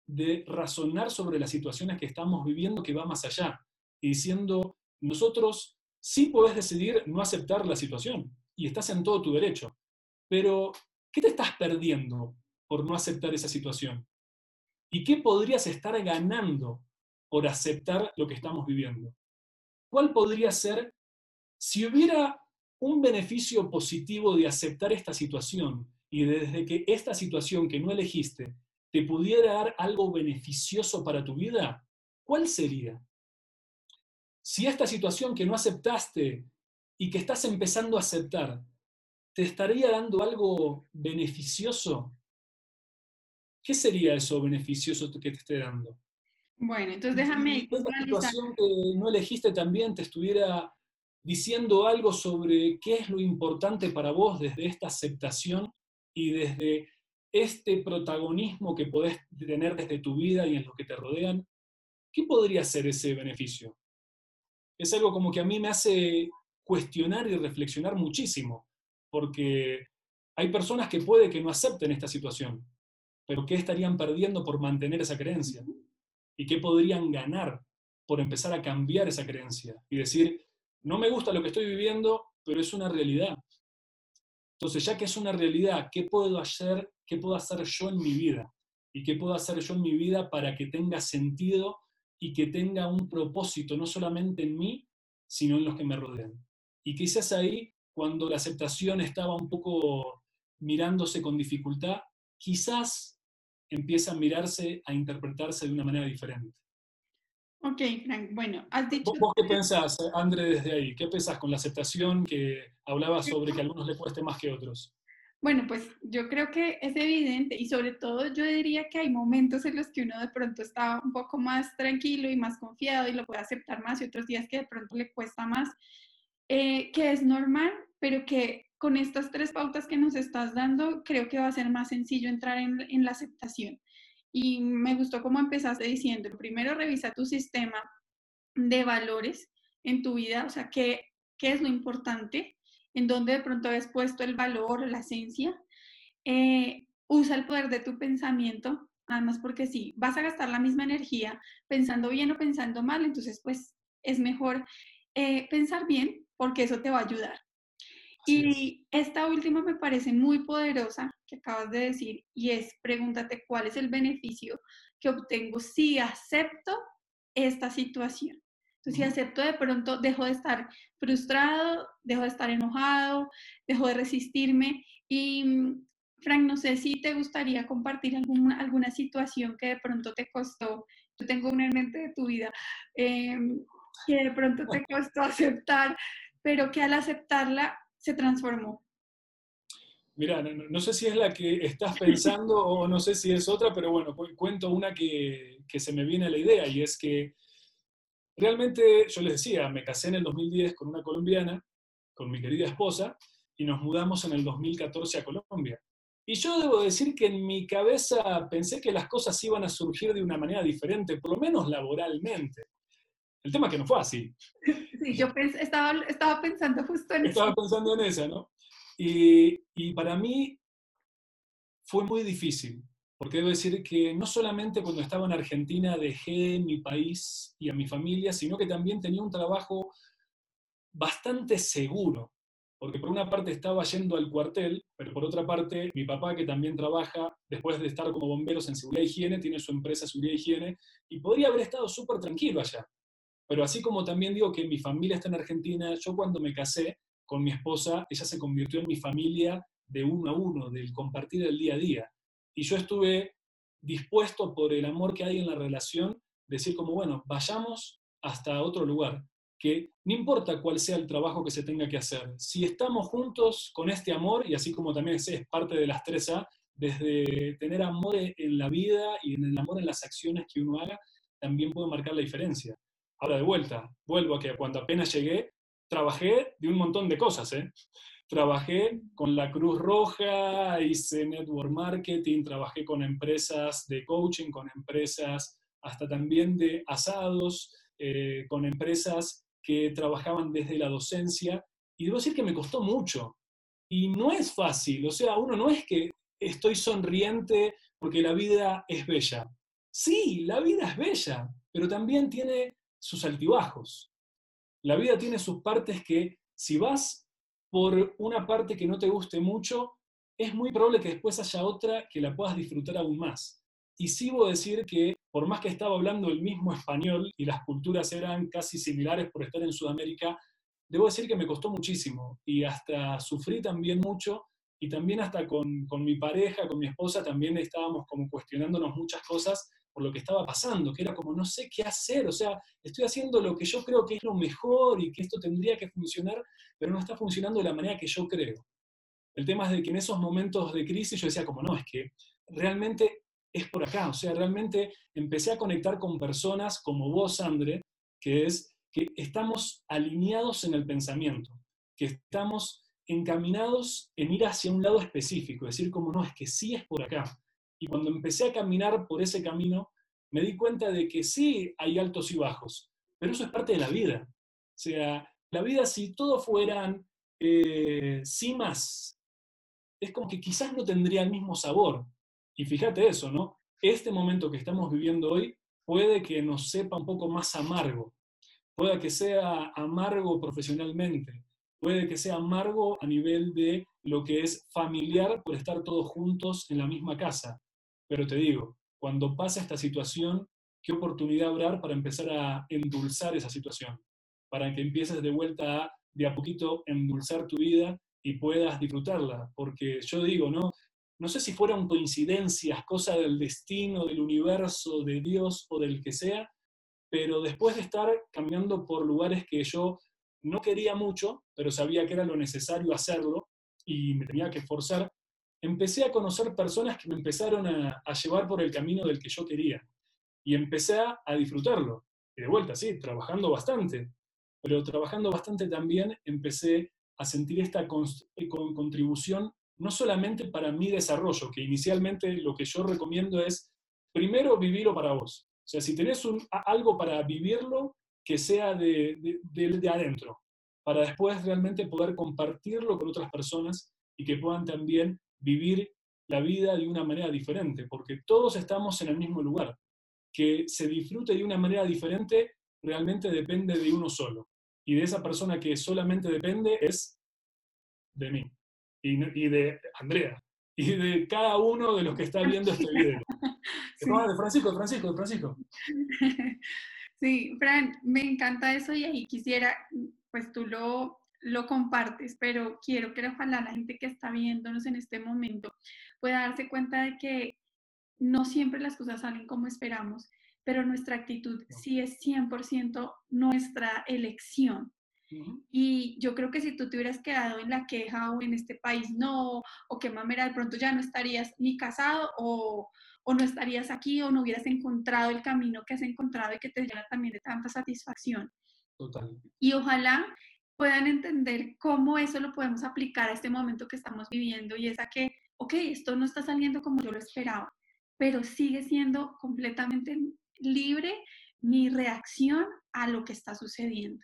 de razonar sobre las situaciones que estamos viviendo que va más allá, y diciendo, nosotros sí podés decidir no aceptar la situación, y estás en todo tu derecho, pero ¿qué te estás perdiendo por no aceptar esa situación? ¿Y qué podrías estar ganando por aceptar lo que estamos viviendo? ¿Cuál podría ser si hubiera un beneficio positivo de aceptar esta situación y desde que esta situación que no elegiste te pudiera dar algo beneficioso para tu vida, ¿cuál sería? Si esta situación que no aceptaste y que estás empezando a aceptar, te estaría dando algo beneficioso, ¿qué sería eso beneficioso que te esté dando? Bueno, entonces déjame... Si esta situación que no elegiste también te estuviera diciendo algo sobre qué es lo importante para vos desde esta aceptación y desde este protagonismo que podés tener desde tu vida y en lo que te rodean, ¿qué podría ser ese beneficio? Es algo como que a mí me hace cuestionar y reflexionar muchísimo, porque hay personas que puede que no acepten esta situación, pero ¿qué estarían perdiendo por mantener esa creencia? ¿Y qué podrían ganar por empezar a cambiar esa creencia y decir, no me gusta lo que estoy viviendo, pero es una realidad. Entonces, ya que es una realidad, ¿qué puedo hacer, qué puedo hacer yo en mi vida? ¿Y qué puedo hacer yo en mi vida para que tenga sentido y que tenga un propósito, no solamente en mí, sino en los que me rodean? Y quizás ahí, cuando la aceptación estaba un poco mirándose con dificultad, quizás empieza a mirarse, a interpretarse de una manera diferente. Ok, Frank, bueno, has dicho... ¿Vos, qué pensás, André, desde ahí? ¿Qué pensás con la aceptación que hablaba sobre que a algunos le cueste más que a otros? Bueno, pues yo creo que es evidente y sobre todo yo diría que hay momentos en los que uno de pronto está un poco más tranquilo y más confiado y lo puede aceptar más y otros días que de pronto le cuesta más, eh, que es normal, pero que con estas tres pautas que nos estás dando creo que va a ser más sencillo entrar en, en la aceptación. Y me gustó cómo empezaste diciendo, primero revisa tu sistema de valores en tu vida, o sea, qué, qué es lo importante, en dónde de pronto has puesto el valor, la esencia. Eh, usa el poder de tu pensamiento, además porque si vas a gastar la misma energía pensando bien o pensando mal, entonces pues es mejor eh, pensar bien porque eso te va a ayudar. Y esta última me parece muy poderosa que acabas de decir y es pregúntate cuál es el beneficio que obtengo si acepto esta situación. Entonces, si acepto de pronto, dejo de estar frustrado, dejo de estar enojado, dejo de resistirme y mm, Frank, no sé si te gustaría compartir alguna, alguna situación que de pronto te costó, yo tengo una en mente de tu vida, em, que de pronto te costó aceptar, pero que al aceptarla se transformó. Mira, no, sé si es la que estás pensando o no sé si es otra, pero bueno, cuento una que, que se me viene a la idea y es que realmente, yo les decía, me casé en el 2010 con una colombiana, con mi querida esposa, y nos mudamos en el 2014 a Colombia. Y yo debo decir que en mi cabeza pensé que las cosas iban a surgir de una manera diferente, por lo menos laboralmente. El tema es que no fue así. Sí, yo estaba, estaba pensando justo en eso. Estaba pensando en esa, ¿no? Y, y para mí fue muy difícil, porque debo decir que no solamente cuando estaba en Argentina dejé mi país y a mi familia, sino que también tenía un trabajo bastante seguro, porque por una parte estaba yendo al cuartel, pero por otra parte mi papá que también trabaja, después de estar como bomberos en seguridad e higiene, tiene su empresa seguridad e higiene, y podría haber estado súper tranquilo allá. Pero así como también digo que mi familia está en Argentina, yo cuando me casé con mi esposa, ella se convirtió en mi familia de uno a uno, del compartir el día a día. Y yo estuve dispuesto por el amor que hay en la relación, decir como, bueno, vayamos hasta otro lugar, que no importa cuál sea el trabajo que se tenga que hacer, si estamos juntos con este amor, y así como también es parte de las tres A, desde tener amor en la vida y en el amor en las acciones que uno haga, también puede marcar la diferencia. Ahora de vuelta, vuelvo a que cuando apenas llegué, trabajé de un montón de cosas, ¿eh? Trabajé con la Cruz Roja, hice network marketing, trabajé con empresas de coaching, con empresas hasta también de asados, eh, con empresas que trabajaban desde la docencia. Y debo decir que me costó mucho. Y no es fácil, o sea, uno no es que estoy sonriente porque la vida es bella. Sí, la vida es bella, pero también tiene sus altibajos. La vida tiene sus partes que si vas por una parte que no te guste mucho, es muy probable que después haya otra que la puedas disfrutar aún más. Y sí voy a decir que, por más que estaba hablando el mismo español y las culturas eran casi similares por estar en Sudamérica, debo decir que me costó muchísimo y hasta sufrí también mucho y también hasta con, con mi pareja, con mi esposa, también estábamos como cuestionándonos muchas cosas por lo que estaba pasando, que era como no sé qué hacer, o sea, estoy haciendo lo que yo creo que es lo mejor y que esto tendría que funcionar, pero no está funcionando de la manera que yo creo. El tema es de que en esos momentos de crisis yo decía como no, es que realmente es por acá, o sea, realmente empecé a conectar con personas como vos, André, que es que estamos alineados en el pensamiento, que estamos encaminados en ir hacia un lado específico, decir como no, es que sí es por acá, y cuando empecé a caminar por ese camino, me di cuenta de que sí hay altos y bajos, pero eso es parte de la vida. O sea, la vida si todo fueran eh, cimas, es como que quizás no tendría el mismo sabor. Y fíjate eso, ¿no? Este momento que estamos viviendo hoy puede que nos sepa un poco más amargo, puede que sea amargo profesionalmente, puede que sea amargo a nivel de lo que es familiar por estar todos juntos en la misma casa. Pero te digo, cuando pasa esta situación, ¿qué oportunidad habrá para empezar a endulzar esa situación? Para que empieces de vuelta a, de a poquito, endulzar tu vida y puedas disfrutarla. Porque yo digo, ¿no? No sé si fueron coincidencias, cosa del destino, del universo, de Dios o del que sea, pero después de estar caminando por lugares que yo no quería mucho, pero sabía que era lo necesario hacerlo y me tenía que esforzar, empecé a conocer personas que me empezaron a, llevar por el camino del que yo quería. Y empecé a, disfrutarlo. Y de vuelta, sí, trabajando bastante. Pero trabajando bastante también empecé a sentir esta eh, contribución no solamente para mi desarrollo, que inicialmente lo que yo recomiendo es primero vivirlo para vos. O sea, si tenés algo para vivirlo, que sea de, de adentro, para después realmente poder compartirlo con otras personas y que puedan también vivir la vida de una manera diferente, porque todos estamos en el mismo lugar. Que se disfrute de una manera diferente realmente depende de uno solo. Y de esa persona que solamente depende es de mí y, de Andrea y de cada uno de los que está viendo este video. Sí. de Francisco, de Francisco, de Francisco. Sí, Fran, me encanta eso y ahí quisiera, pues tú lo, lo compartes, pero quiero que ojalá la gente que está viéndonos en este momento pueda darse cuenta de que no siempre las cosas salen como esperamos, pero nuestra actitud sí es 100% nuestra elección. Y yo creo que si tú te hubieras quedado en la queja o en este país no, o que mamera, de pronto ya no estarías ni casado o, o no estarías aquí o no hubieras encontrado el camino que has encontrado y que te llena también de tanta satisfacción. Total. Y ojalá puedan entender cómo eso lo podemos aplicar a este momento que estamos viviendo y es a que, ok, esto no está saliendo como yo lo esperaba, pero sigue siendo completamente libre mi reacción a lo que está sucediendo.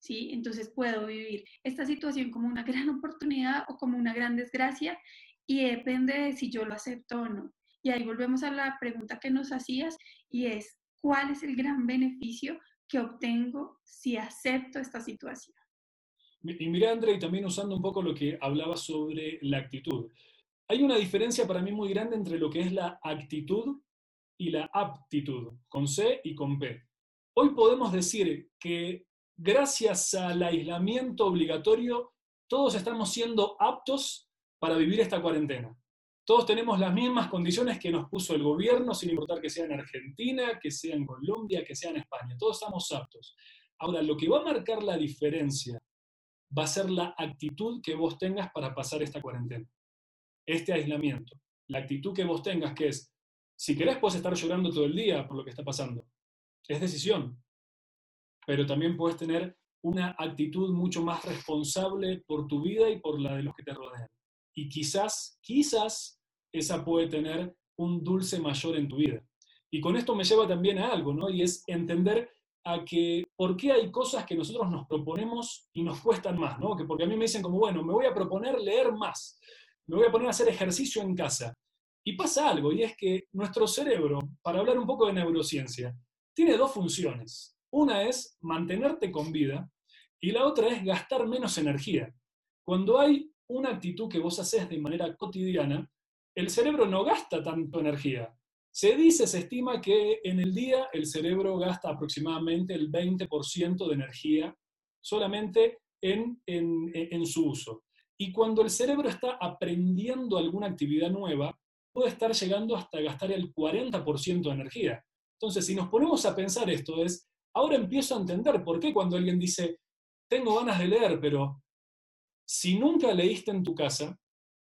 ¿Sí? Entonces puedo vivir esta situación como una gran oportunidad o como una gran desgracia y depende de si yo lo acepto o no. Y ahí volvemos a la pregunta que nos hacías y es, ¿cuál es el gran beneficio que obtengo si acepto esta situación? Y mira, André, y también usando un poco lo que hablaba sobre la actitud. Hay una diferencia para mí muy grande entre lo que es la actitud y la aptitud, con C y con P. Hoy podemos decir que gracias al aislamiento obligatorio, todos estamos siendo aptos para vivir esta cuarentena. Todos tenemos las mismas condiciones que nos puso el gobierno, sin importar que sea en Argentina, que sea en Colombia, que sea en España. Todos estamos aptos. Ahora, lo que va a marcar la diferencia va a ser la actitud que vos tengas para pasar esta cuarentena, este aislamiento. La actitud que vos tengas, que es, si querés, puedes estar llorando todo el día por lo que está pasando. Es decisión. Pero también puedes tener una actitud mucho más responsable por tu vida y por la de los que te rodean. Y quizás, quizás, esa puede tener un dulce mayor en tu vida. Y con esto me lleva también a algo, ¿no? Y es entender a que por qué hay cosas que nosotros nos proponemos y nos cuestan más, ¿no? Que porque a mí me dicen como, bueno, me voy a proponer leer más, me voy a poner a hacer ejercicio en casa. Y pasa algo, y es que nuestro cerebro, para hablar un poco de neurociencia, tiene dos funciones. Una es mantenerte con vida y la otra es gastar menos energía. Cuando hay una actitud que vos haces de manera cotidiana, el cerebro no gasta tanto energía. Se dice, se estima que en el día el cerebro gasta aproximadamente el 20% de energía solamente en, su uso. Y cuando el cerebro está aprendiendo alguna actividad nueva, puede estar llegando hasta gastar el 40% de energía. Entonces, si nos ponemos a pensar esto, es, ahora empiezo a entender por qué cuando alguien dice, tengo ganas de leer, pero si nunca leíste en tu casa,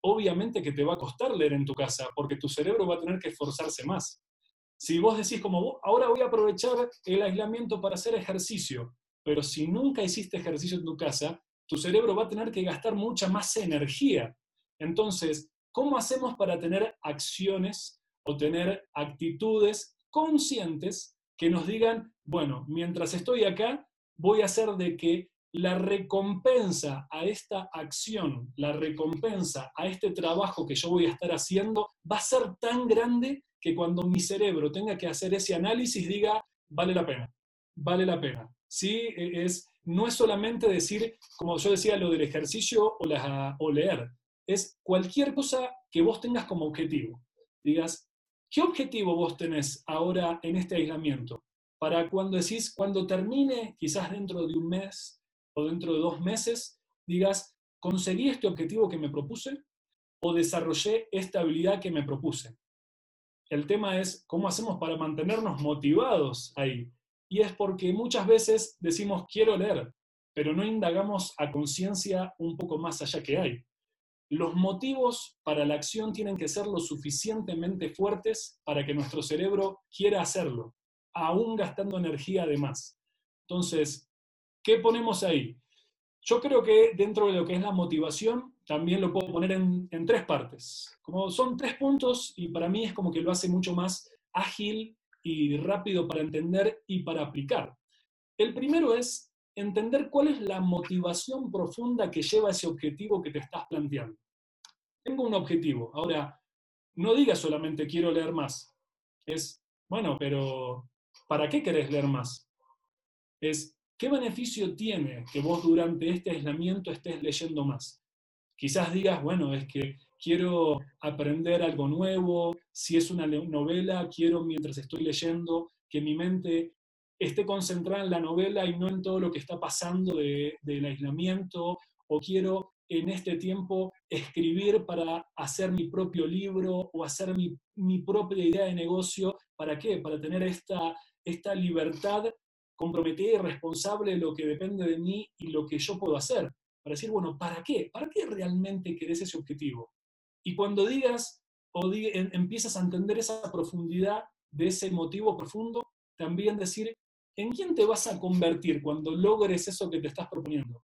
obviamente que te va a costar leer en tu casa, porque tu cerebro va a tener que esforzarse más. Si vos decís como, ahora voy a aprovechar el aislamiento para hacer ejercicio, pero si nunca hiciste ejercicio en tu casa, tu cerebro va a tener que gastar mucha más energía. Entonces, ¿cómo hacemos para tener acciones o tener actitudes conscientes que nos digan, bueno, mientras estoy acá, voy a hacer de que la recompensa a esta acción, la recompensa a este trabajo que yo voy a estar haciendo, va a ser tan grande que cuando mi cerebro tenga que hacer ese análisis diga, vale la pena, vale la pena. ¿Sí? E, es, no es solamente decir, como yo decía, lo del ejercicio o, la, o leer, es cualquier cosa que vos tengas como objetivo. Digas, ¿qué objetivo vos tenés ahora en este aislamiento? Para cuando decís, cuando termine, quizás dentro de un mes, o dentro de dos meses digas, conseguí este objetivo que me propuse o desarrollé esta habilidad que me propuse. El tema es cómo hacemos para mantenernos motivados ahí. Y es porque muchas veces decimos quiero leer, pero no indagamos a conciencia un poco más allá que hay. Los motivos para la acción tienen que ser lo suficientemente fuertes para que nuestro cerebro quiera hacerlo, aún gastando energía de más. Entonces, ¿Qué ponemos ahí? Yo creo que dentro de lo que es la motivación, también lo puedo poner en, tres partes. Como son tres puntos y para mí es como que lo hace mucho más ágil y rápido para entender y para aplicar. El primero es entender cuál es la motivación profunda que lleva ese objetivo que te estás planteando. Tengo un objetivo. Ahora, no digas solamente quiero leer más. Es, bueno, pero ¿para qué querés leer más? Es, ¿Qué beneficio tiene que vos durante este aislamiento estés leyendo más? Quizás digas, bueno, es que quiero aprender algo nuevo, si es una novela, quiero mientras estoy leyendo que mi mente esté concentrada en la novela y no en todo lo que está pasando del aislamiento, o quiero en este tiempo escribir para hacer mi propio libro o hacer mi, mi propia idea de negocio. ¿Para qué? Para tener esta, esta libertad comprometida y responsable lo que depende de mí y lo que yo puedo hacer. Para decir, bueno, ¿para qué? ¿Para qué realmente querés ese objetivo? Y cuando digas o empiezas a entender esa profundidad de ese motivo profundo, también decir, ¿en quién te vas a convertir cuando logres eso que te estás proponiendo?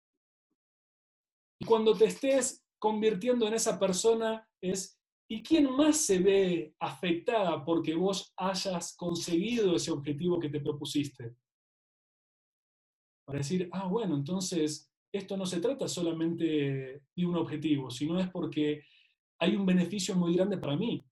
Y cuando te estés convirtiendo en esa persona es, ¿y quién más se ve afectada porque vos hayas conseguido ese objetivo que te propusiste? Para decir, ah, bueno, entonces esto no se trata solamente de un objetivo, sino es porque hay un beneficio muy grande para mí.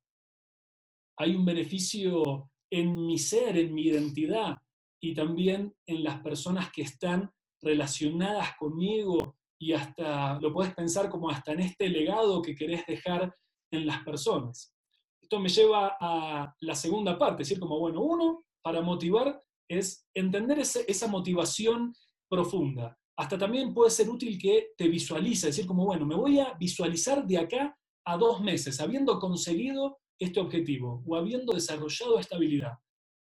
Hay un beneficio en mi ser, en mi identidad y también en las personas que están relacionadas conmigo y hasta lo puedes pensar como hasta en este legado que querés dejar en las personas. Esto me lleva a la segunda parte, es decir, como, bueno, uno, para motivar es entender esa motivación profunda. Hasta también puede ser útil que te visualice, decir, como, bueno, me voy a visualizar de acá a dos meses, habiendo conseguido este objetivo o habiendo desarrollado esta habilidad.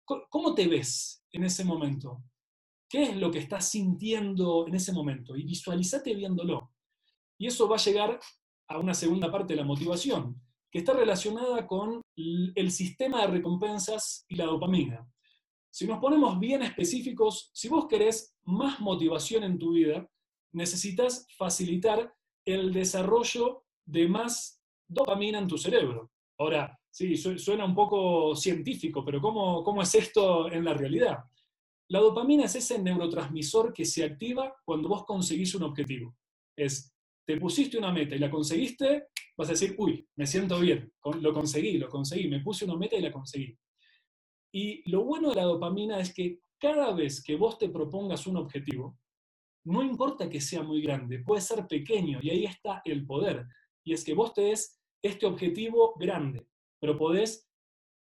¿Cómo te ves en ese momento? ¿Qué es lo que estás sintiendo en ese momento? Y visualizate viéndolo. Y eso va a llegar a una segunda parte de la motivación, que está relacionada con el sistema de recompensas y la dopamina. Si nos ponemos bien específicos, si vos querés más motivación en tu vida, necesitas facilitar el desarrollo de más dopamina en tu cerebro. Ahora, sí, suena un poco científico, pero ¿cómo, cómo es esto en la realidad? La dopamina es ese neurotransmisor que se activa cuando vos conseguís un objetivo. Es, te pusiste una meta y la conseguiste, vas a decir, uy, me siento bien, lo conseguí, lo conseguí, me puse una meta y la conseguí. Y lo bueno de la dopamina es que cada vez que vos te propongas un objetivo, no importa que sea muy grande, puede ser pequeño y ahí está el poder. Y es que vos te des este objetivo grande, pero podés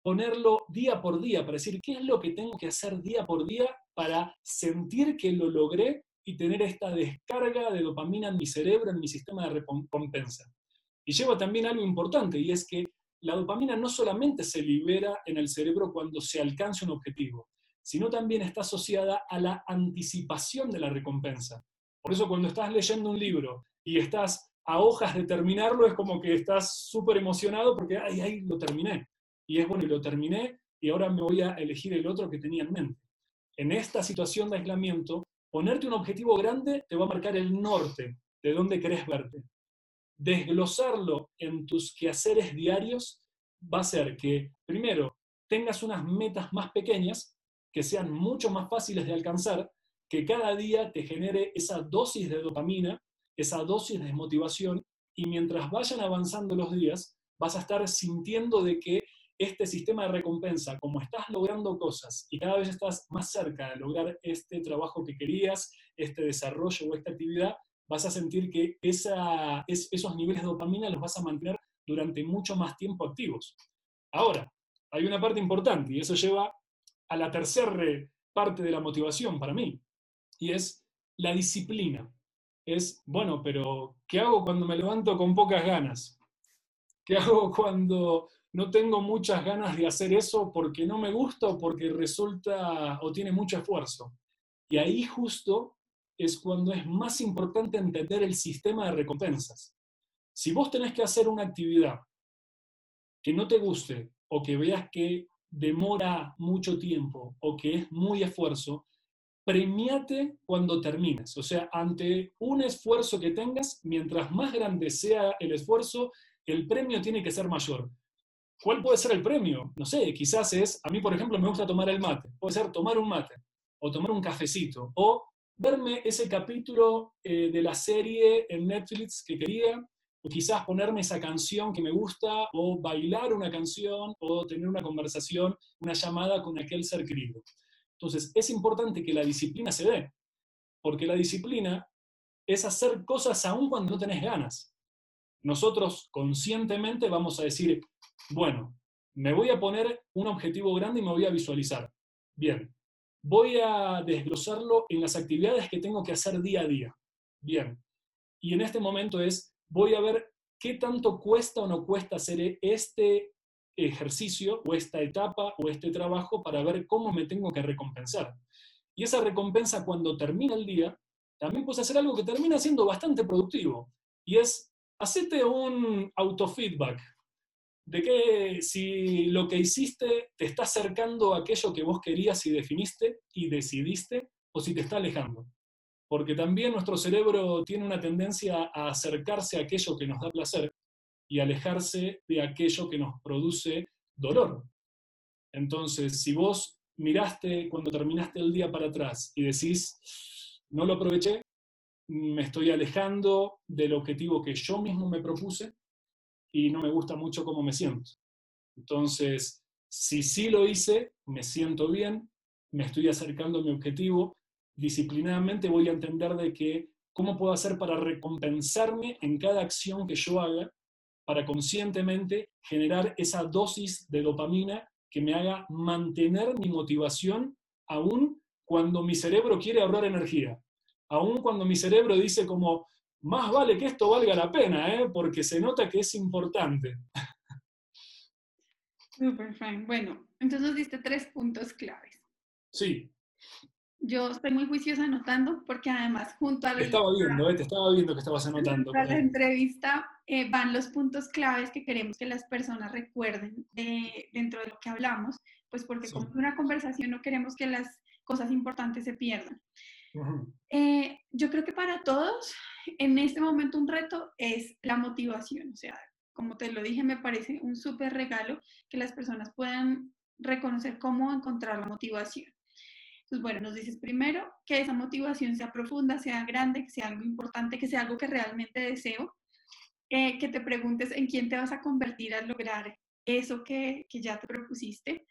ponerlo día por día para decir qué es lo que tengo que hacer día por día para sentir que lo logré y tener esta descarga de dopamina en mi cerebro, en mi sistema de recompensa. Y lleva también algo importante y es que la dopamina no solamente se libera en el cerebro cuando se alcanza un objetivo, sino también está asociada a la anticipación de la recompensa. Por eso cuando estás leyendo un libro y estás a hojas de terminarlo, es como que estás súper emocionado porque, ay, ay, lo terminé y es bueno, lo terminé y ahora me voy a elegir el otro que tenía en mente. En esta situación de aislamiento, ponerte un objetivo grande te va a marcar el norte de dónde querés verte. Desglosarlo en tus quehaceres diarios va a ser que, primero, tengas unas metas más pequeñas, que sean mucho más fáciles de alcanzar, que cada día te genere esa dosis de dopamina, esa dosis de motivación, y mientras vayan avanzando los días, vas a estar sintiendo de que este sistema de recompensa, como estás logrando cosas y cada vez estás más cerca de lograr este trabajo que querías, este desarrollo o esta actividad, vas a sentir que esa, esos niveles de dopamina los vas a mantener durante mucho más tiempo activos. Ahora, hay una parte importante y eso lleva a la tercera parte de la motivación para mí, y es la disciplina. Es, bueno, pero ¿qué hago cuando me levanto con pocas ganas? ¿Qué hago cuando no tengo muchas ganas de hacer eso porque no me gusta o porque resulta o tiene mucho esfuerzo. Y ahí justo es cuando es más importante entender el sistema de recompensas. Si vos tenés que hacer una actividad que no te guste o que veas que demora mucho tiempo o que es muy esfuerzo, premiate cuando termines. O sea, ante un esfuerzo que tengas, mientras más grande sea el esfuerzo, el premio tiene que ser mayor. ¿Cuál puede ser el premio? No sé, quizás es, a mí por ejemplo me gusta tomar el mate, puede ser tomar un mate, o tomar un cafecito, o verme ese capítulo eh, de la serie en Netflix que quería, o quizás ponerme esa canción que me gusta, o bailar una canción, o tener una conversación, una llamada con aquel ser querido. Entonces, es importante que la disciplina se dé, porque la disciplina es hacer cosas aún cuando no tenés ganas. Nosotros conscientemente vamos a decir, bueno, me voy a poner un objetivo grande y me voy a visualizar. Bien, voy a desglosarlo en las actividades que tengo que hacer día a día. Bien. Y en este momento es, voy a ver qué tanto cuesta o no cuesta hacer este ejercicio o esta etapa o este trabajo para ver cómo me tengo que recompensar. Y esa recompensa cuando termina el día, también puedes hacer algo que termina siendo bastante productivo. Y es, hacete un autofeedback de que si lo que hiciste te está acercando a aquello que vos querías y definiste y decidiste, o si te está alejando. Porque también nuestro cerebro tiene una tendencia a acercarse a aquello que nos da placer y alejarse de aquello que nos produce dolor. Entonces, si vos miraste cuando terminaste el día para atrás y decís, no lo aproveché, me estoy alejando del objetivo que yo mismo me propuse y no me gusta mucho cómo me siento. Entonces, si sí lo hice, me siento bien, me estoy acercando a mi objetivo, disciplinadamente voy a entender de que cómo puedo hacer para recompensarme en cada acción que yo haga para conscientemente generar esa dosis de dopamina que me haga mantener mi motivación aún cuando mi cerebro quiere ahorrar energía, aún cuando mi cerebro dice como, más vale que esto valga la pena, ¿eh? porque se nota que es importante. Super fine. Bueno, entonces diste tres puntos claves. Sí yo estoy muy juiciosa anotando porque además junto a la... Estaba viendo, eh, te estaba viendo que estabas anotando. Para la entrevista eh, van los puntos claves que queremos que las personas recuerden dentro de lo que hablamos, pues porque como es una conversación no queremos que las cosas importantes se pierdan. Eh, yo creo que para todos en este momento un reto es la motivación, o sea, como te lo dije, me parece un súper regalo que las personas puedan reconocer cómo encontrar la motivación. Entonces, bueno, nos dices primero que esa motivación sea profunda, sea grande, que sea algo importante, que sea algo que realmente deseo, eh, que te preguntes en quién te vas a convertir al lograr eso que, que ya te propusiste.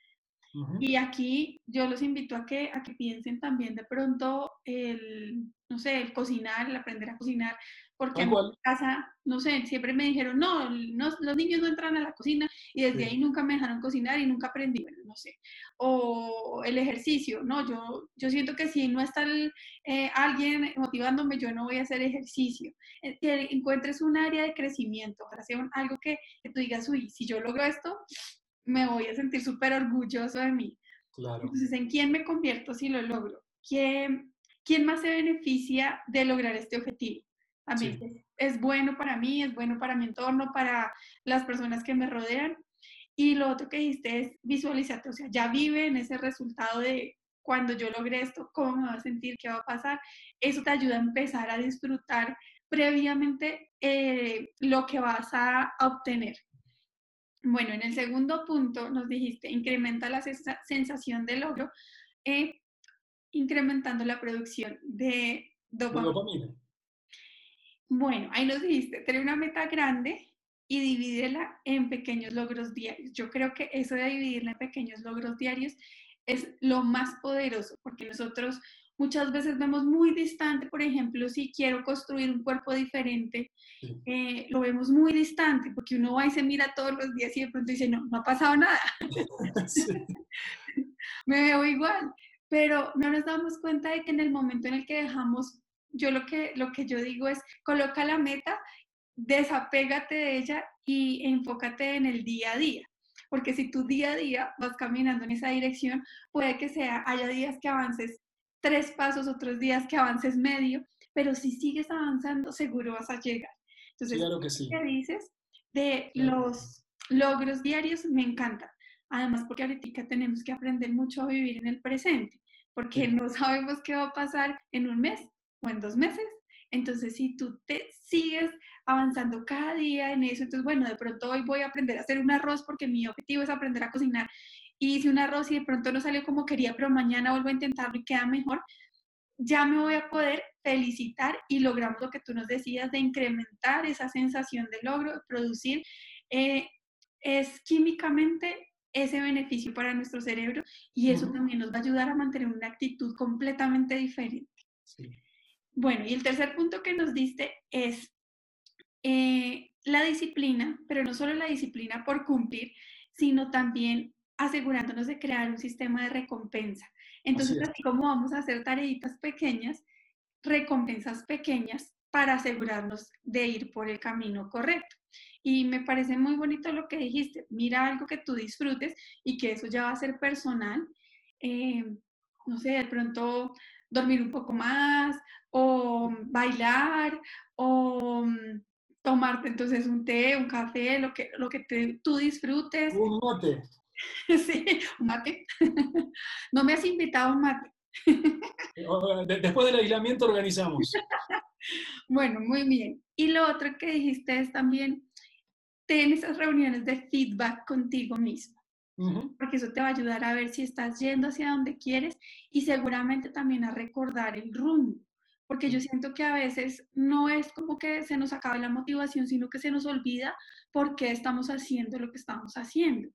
Y aquí yo los invito a que, a que piensen también de pronto el, no sé, el cocinar, el aprender a cocinar, porque en mi casa, no sé, siempre me dijeron, no, los niños no entran a la cocina y desde ahí nunca me dejaron cocinar y nunca aprendí, bueno, no sé. O el ejercicio, no, yo, yo siento que si no está eh, alguien motivándome, yo no voy a hacer ejercicio. Eh, que encuentres un área de crecimiento, ojalá sea algo que, que tú digas, uy, si yo logro esto, me voy a sentir súper orgulloso de mí. Claro. Entonces, ¿en quién me convierto si lo logro? ¿Quién, quién más se beneficia de lograr este objetivo? A mí es, bueno para mí, es bueno para mi entorno, para las personas que me rodean. Y lo otro que dijiste es visualizarte, o sea, ya vive en ese resultado de cuando yo logre esto, cómo me va a sentir, qué va a pasar. Eso te ayuda a empezar a disfrutar previamente eh, lo que vas a, obtener. Bueno, en el segundo punto nos dijiste, incrementa la sensación de logro, eh, incrementando la producción de dopamina. Bueno, ahí nos dijiste, tener una meta grande y divídela en pequeños logros diarios. Yo creo que eso de dividirla en pequeños logros diarios es lo más poderoso, porque nosotros muchas veces vemos muy distante, por ejemplo, si quiero construir un cuerpo diferente, eh, lo vemos muy distante, porque uno va y se mira todos los días y de pronto dice, no, no ha pasado nada. Me veo igual, pero no nos damos cuenta de que en el momento en el que dejamos yo lo que, lo que yo digo es, coloca la meta, desapégate de ella y enfócate en el día a día. Porque si tu día a día vas caminando en esa dirección, puede que sea, haya días que avances tres pasos, otros días que avances medio, pero si sigues avanzando, seguro vas a llegar. Entonces, claro que sí. ¿qué dices de los logros diarios? Me encanta. Además, porque ahorita tenemos que aprender mucho a vivir en el presente, porque no sabemos qué va a pasar en un mes, o en dos meses. Entonces, si tú te sigues avanzando cada día en eso, entonces, bueno, de pronto hoy voy a aprender a hacer un arroz porque mi objetivo es aprender a cocinar. Y hice un arroz y de pronto no salió como quería, pero mañana vuelvo a intentarlo y queda mejor. Ya me voy a poder felicitar y logramos lo que tú nos decías de incrementar esa sensación de logro, de producir. Eh, es químicamente ese beneficio para nuestro cerebro y eso también nos va a ayudar a mantener una actitud completamente diferente. Sí. Bueno, y el tercer punto que nos diste es eh, la disciplina, pero no solo la disciplina por cumplir, sino también asegurándonos de crear un sistema de recompensa. Entonces, así, como vamos a hacer tareitas pequeñas, recompensas pequeñas para asegurarnos de ir por el camino correcto. Y me parece muy bonito lo que dijiste, mira algo que tú disfrutes y que eso ya va a ser personal. Eh, no sé, de pronto dormir un poco más o bailar o mm, tomarte entonces un té, un café, lo que, lo que tú disfrutes. Un mate. sí, mate. no me has invitado a un mate. Después del aislamiento organizamos. bueno, muy bien. Y lo otro que dijiste es también, ten esas reuniones de feedback contigo mismo. Porque eso te va a ayudar a ver si estás yendo hacia donde quieres y seguramente también a recordar el rumbo. Porque yo siento que a veces no es como que se nos acabe la motivación, sino que se nos olvida por qué estamos haciendo lo que estamos haciendo.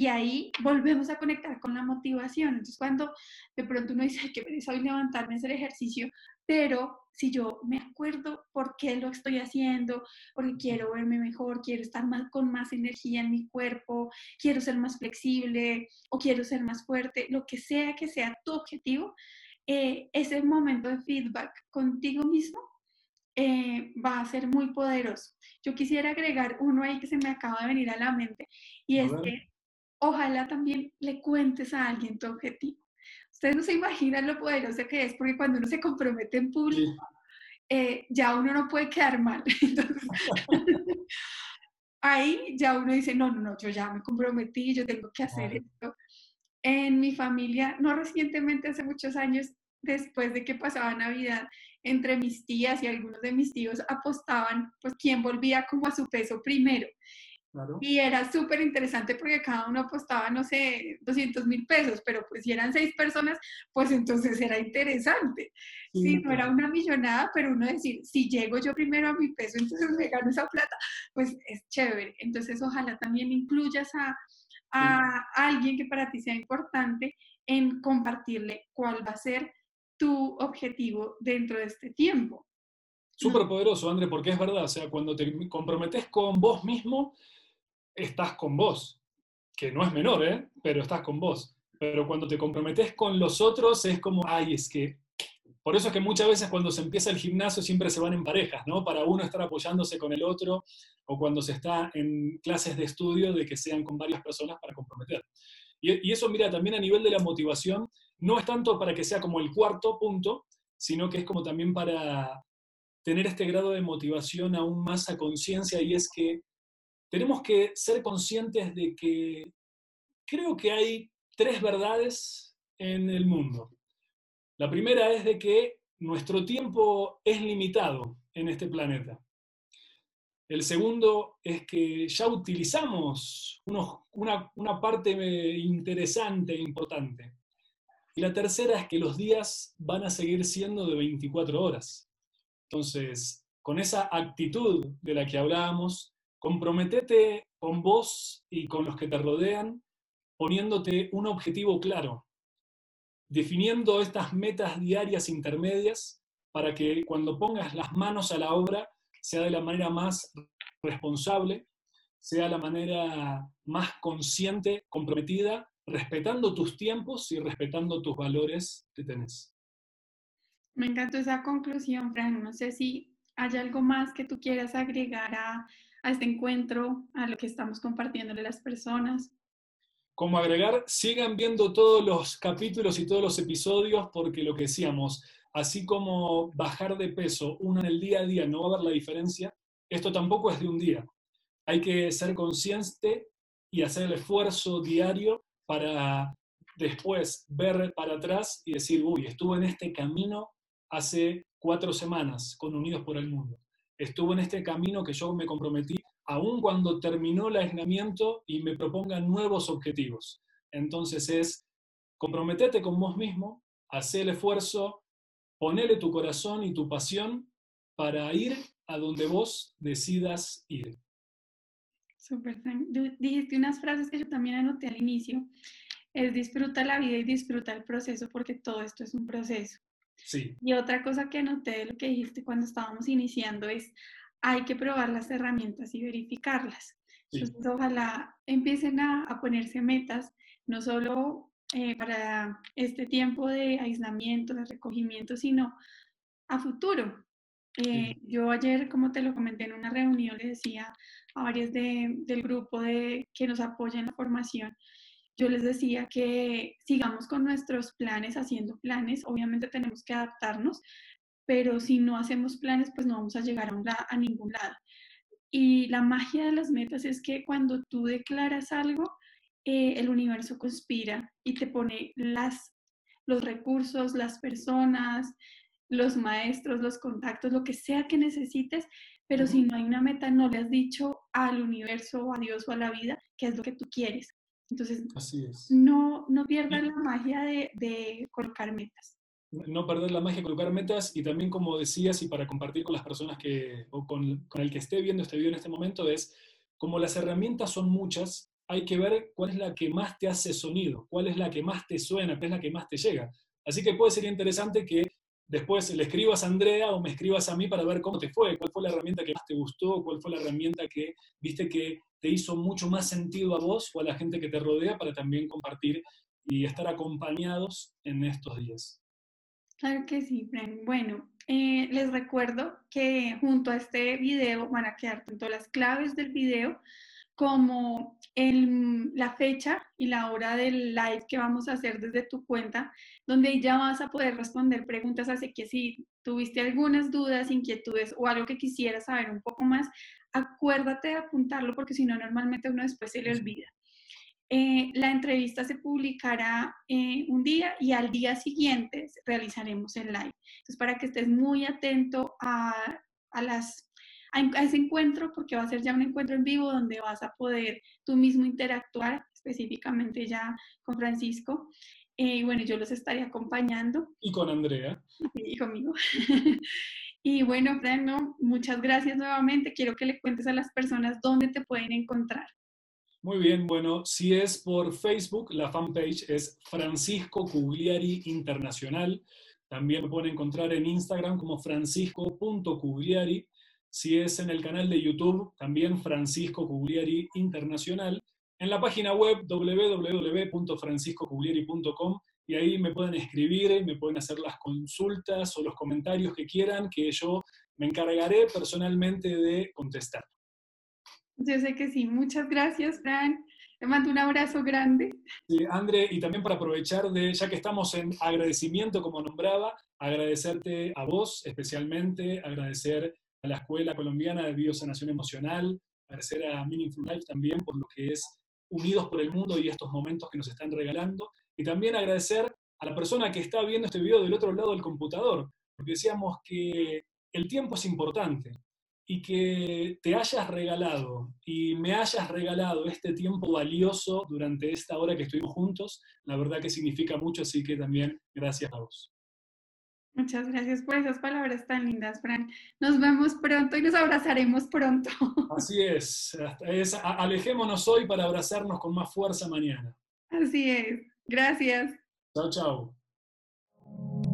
Y ahí volvemos a conectar con la motivación. Entonces, cuando de pronto uno dice, que me hoy levantarme a hacer ejercicio, pero si yo me acuerdo por qué lo estoy haciendo, porque quiero verme mejor, quiero estar más, con más energía en mi cuerpo, quiero ser más flexible o quiero ser más fuerte, lo que sea que sea tu objetivo, eh, ese momento de feedback contigo mismo eh, va a ser muy poderoso. Yo quisiera agregar uno ahí que se me acaba de venir a la mente y es que ojalá también le cuentes a alguien tu objetivo. Ustedes no se imaginan lo poderoso que es, porque cuando uno se compromete en público, eh, ya uno no puede quedar mal. ahí ya uno dice, no, no, no, yo ya me comprometí, yo tengo que hacer esto. En mi familia, no recientemente, hace muchos años, después de que pasaba Navidad, entre mis tías y algunos de mis tíos apostaban, pues, quién volvía como a su peso primero. Y era súper interesante porque cada uno apostaba, no sé, 200 mil pesos, pero pues si eran seis personas, pues entonces era interesante. si no era una millonada, pero uno decir, si llego yo primero a mi peso, entonces me gano esa plata, pues es chévere. Entonces ojalá también incluyas a, a alguien que para ti sea importante en compartirle cuál va a ser tu objetivo dentro de este tiempo. Súper poderoso, André, porque es verdad, o sea, cuando te comprometes con vos mismo, estás con vos, que no es menor, ¿eh? pero estás con vos. Pero cuando te comprometes con los otros es como, ay, es que... Por eso es que muchas veces cuando se empieza el gimnasio siempre se van en parejas, ¿no? Para uno estar apoyándose con el otro, o cuando se está en clases de estudio de que sean con varias personas para comprometer. Y, y eso, mira, también a nivel de la motivación, no es tanto para que sea como el cuarto punto, sino que es como también para tener este grado de motivación aún más a conciencia y es que tenemos que ser conscientes de que creo que hay tres verdades en el mundo. La primera es de que nuestro tiempo es limitado en este planeta. El segundo es que ya utilizamos una, una, parte interesante e importante. Y la tercera es que los días van a seguir siendo de 24 horas. Entonces, con esa actitud de la que hablábamos, Comprometete con vos y con los que te rodean poniéndote un objetivo claro, definiendo estas metas diarias intermedias para que cuando pongas las manos a la obra sea de la manera más responsable, sea la manera más consciente, comprometida, respetando tus tiempos y respetando tus valores que tenés. Me encantó esa conclusión, Fran. No sé si hay algo más que tú quieras agregar a, a este encuentro, a lo que estamos compartiéndole a las personas. Como agregar, sigan viendo todos los capítulos y todos los episodios porque lo que decíamos, así como bajar de peso uno en el día a día no va a ver la diferencia, esto tampoco es de un día. Hay que ser consciente y hacer el esfuerzo diario para después ver para atrás y decir, uy, estuve en este camino hace cuatro semanas con Unidos por el Mundo estuvo en este camino que yo me comprometí, aun cuando terminó el aislamiento y me proponga nuevos objetivos. Entonces es, comprometete con vos mismo, hacer el esfuerzo, ponele tu corazón y tu pasión para ir a donde vos decidas ir. Súper. Dijiste unas frases que yo también anoté al inicio. Es disfruta la vida y disfruta el proceso porque todo esto es un proceso. Y otra cosa que noté de lo que dijiste cuando estábamos iniciando es, hay que probar las herramientas y verificarlas. Entonces, ojalá empiecen a, a, ponerse metas no solo eh, para este tiempo de aislamiento, de recogimiento, sino a futuro. Eh, yo ayer, como te lo comenté en una reunión, le decía a varios del grupo de, que nos apoyan en la formación, yo les decía que sigamos con nuestros planes, haciendo planes, obviamente tenemos que adaptarnos, pero si no hacemos planes, pues no vamos a llegar a, a ningún lado. Y la magia de las metas es que cuando tú declaras algo, eh, el universo conspira y te pone las, los recursos, las personas, los maestros, los contactos, lo que sea que necesites, pero si no hay una meta, no le has dicho al universo a Dios o a la vida qué es lo que tú quieres. Entonces, no, no pierdas la magia de, de colocar metas no perder la magia, colocar metas y también, como decías, y para compartir con las personas que, o con, con, el que esté viendo este video en este momento, es como las herramientas son muchas, hay que ver cuál es la que más te hace sonido, cuál es la que más te suena, cuál es la que más te llega. Así que puede ser interesante que después le escribas a Andrea o me escribas a mí para ver cómo te fue, cuál fue la herramienta que más te gustó, cuál fue la herramienta que viste que te hizo mucho más sentido a vos o a la gente que te rodea para también compartir y estar acompañados en estos días. Claro que sí, Fran. Bueno, eh, les recuerdo que junto a este video van a quedar tanto las claves del video como el, la fecha y la hora del live que vamos a hacer desde tu cuenta, donde ya vas a poder responder preguntas, así que si tuviste algunas dudas, inquietudes o algo que quisieras saber un poco más, acuérdate de apuntarlo porque si no, normalmente uno después se le olvida. Eh, la entrevista se publicará eh, un día y al día siguiente realizaremos el live. Entonces, para que estés muy atento a, a las, a, ese encuentro, porque va a ser ya un encuentro en vivo donde vas a poder tú mismo interactuar específicamente ya con Francisco. Eh, y bueno, yo los estaré acompañando. Y con Andrea. Y conmigo. y bueno, Fran, muchas gracias nuevamente. Quiero que le cuentes a las personas dónde te pueden encontrar. Muy bien, bueno, si es por Facebook, la fanpage es Francisco Cugliari Internacional. También me pueden encontrar en Instagram como francisco.cugliari. Si es en el canal de YouTube, también Francisco Cugliari Internacional. En la página web www.franciscocugliari.com y ahí me pueden escribir, me pueden hacer las consultas o los comentarios que quieran, que yo me encargaré personalmente de contestar. Yo sé que sí. Muchas gracias, Fran. Te mando un abrazo grande. Sí, André, y también para aprovechar de, ya que estamos en agradecimiento, como nombraba, agradecerte a vos especialmente, agradecer la Escuela Colombiana de Biosanación Emocional, agradecer a Meaningful Life también por lo que es Unidos por el Mundo y estos momentos que nos están regalando, y también agradecer a la persona que está viendo este video del otro lado del computador, porque decíamos que el tiempo es importante, y que te hayas regalado y me hayas regalado este tiempo valioso durante esta hora que estuvimos juntos, la verdad que significa mucho, así que también gracias a vos. Muchas gracias por esas palabras tan lindas, Fran. Nos vemos pronto y nos abrazaremos pronto. Así es, es alejémonos hoy para abrazarnos con más fuerza mañana. Así es, gracias. Chao, chao.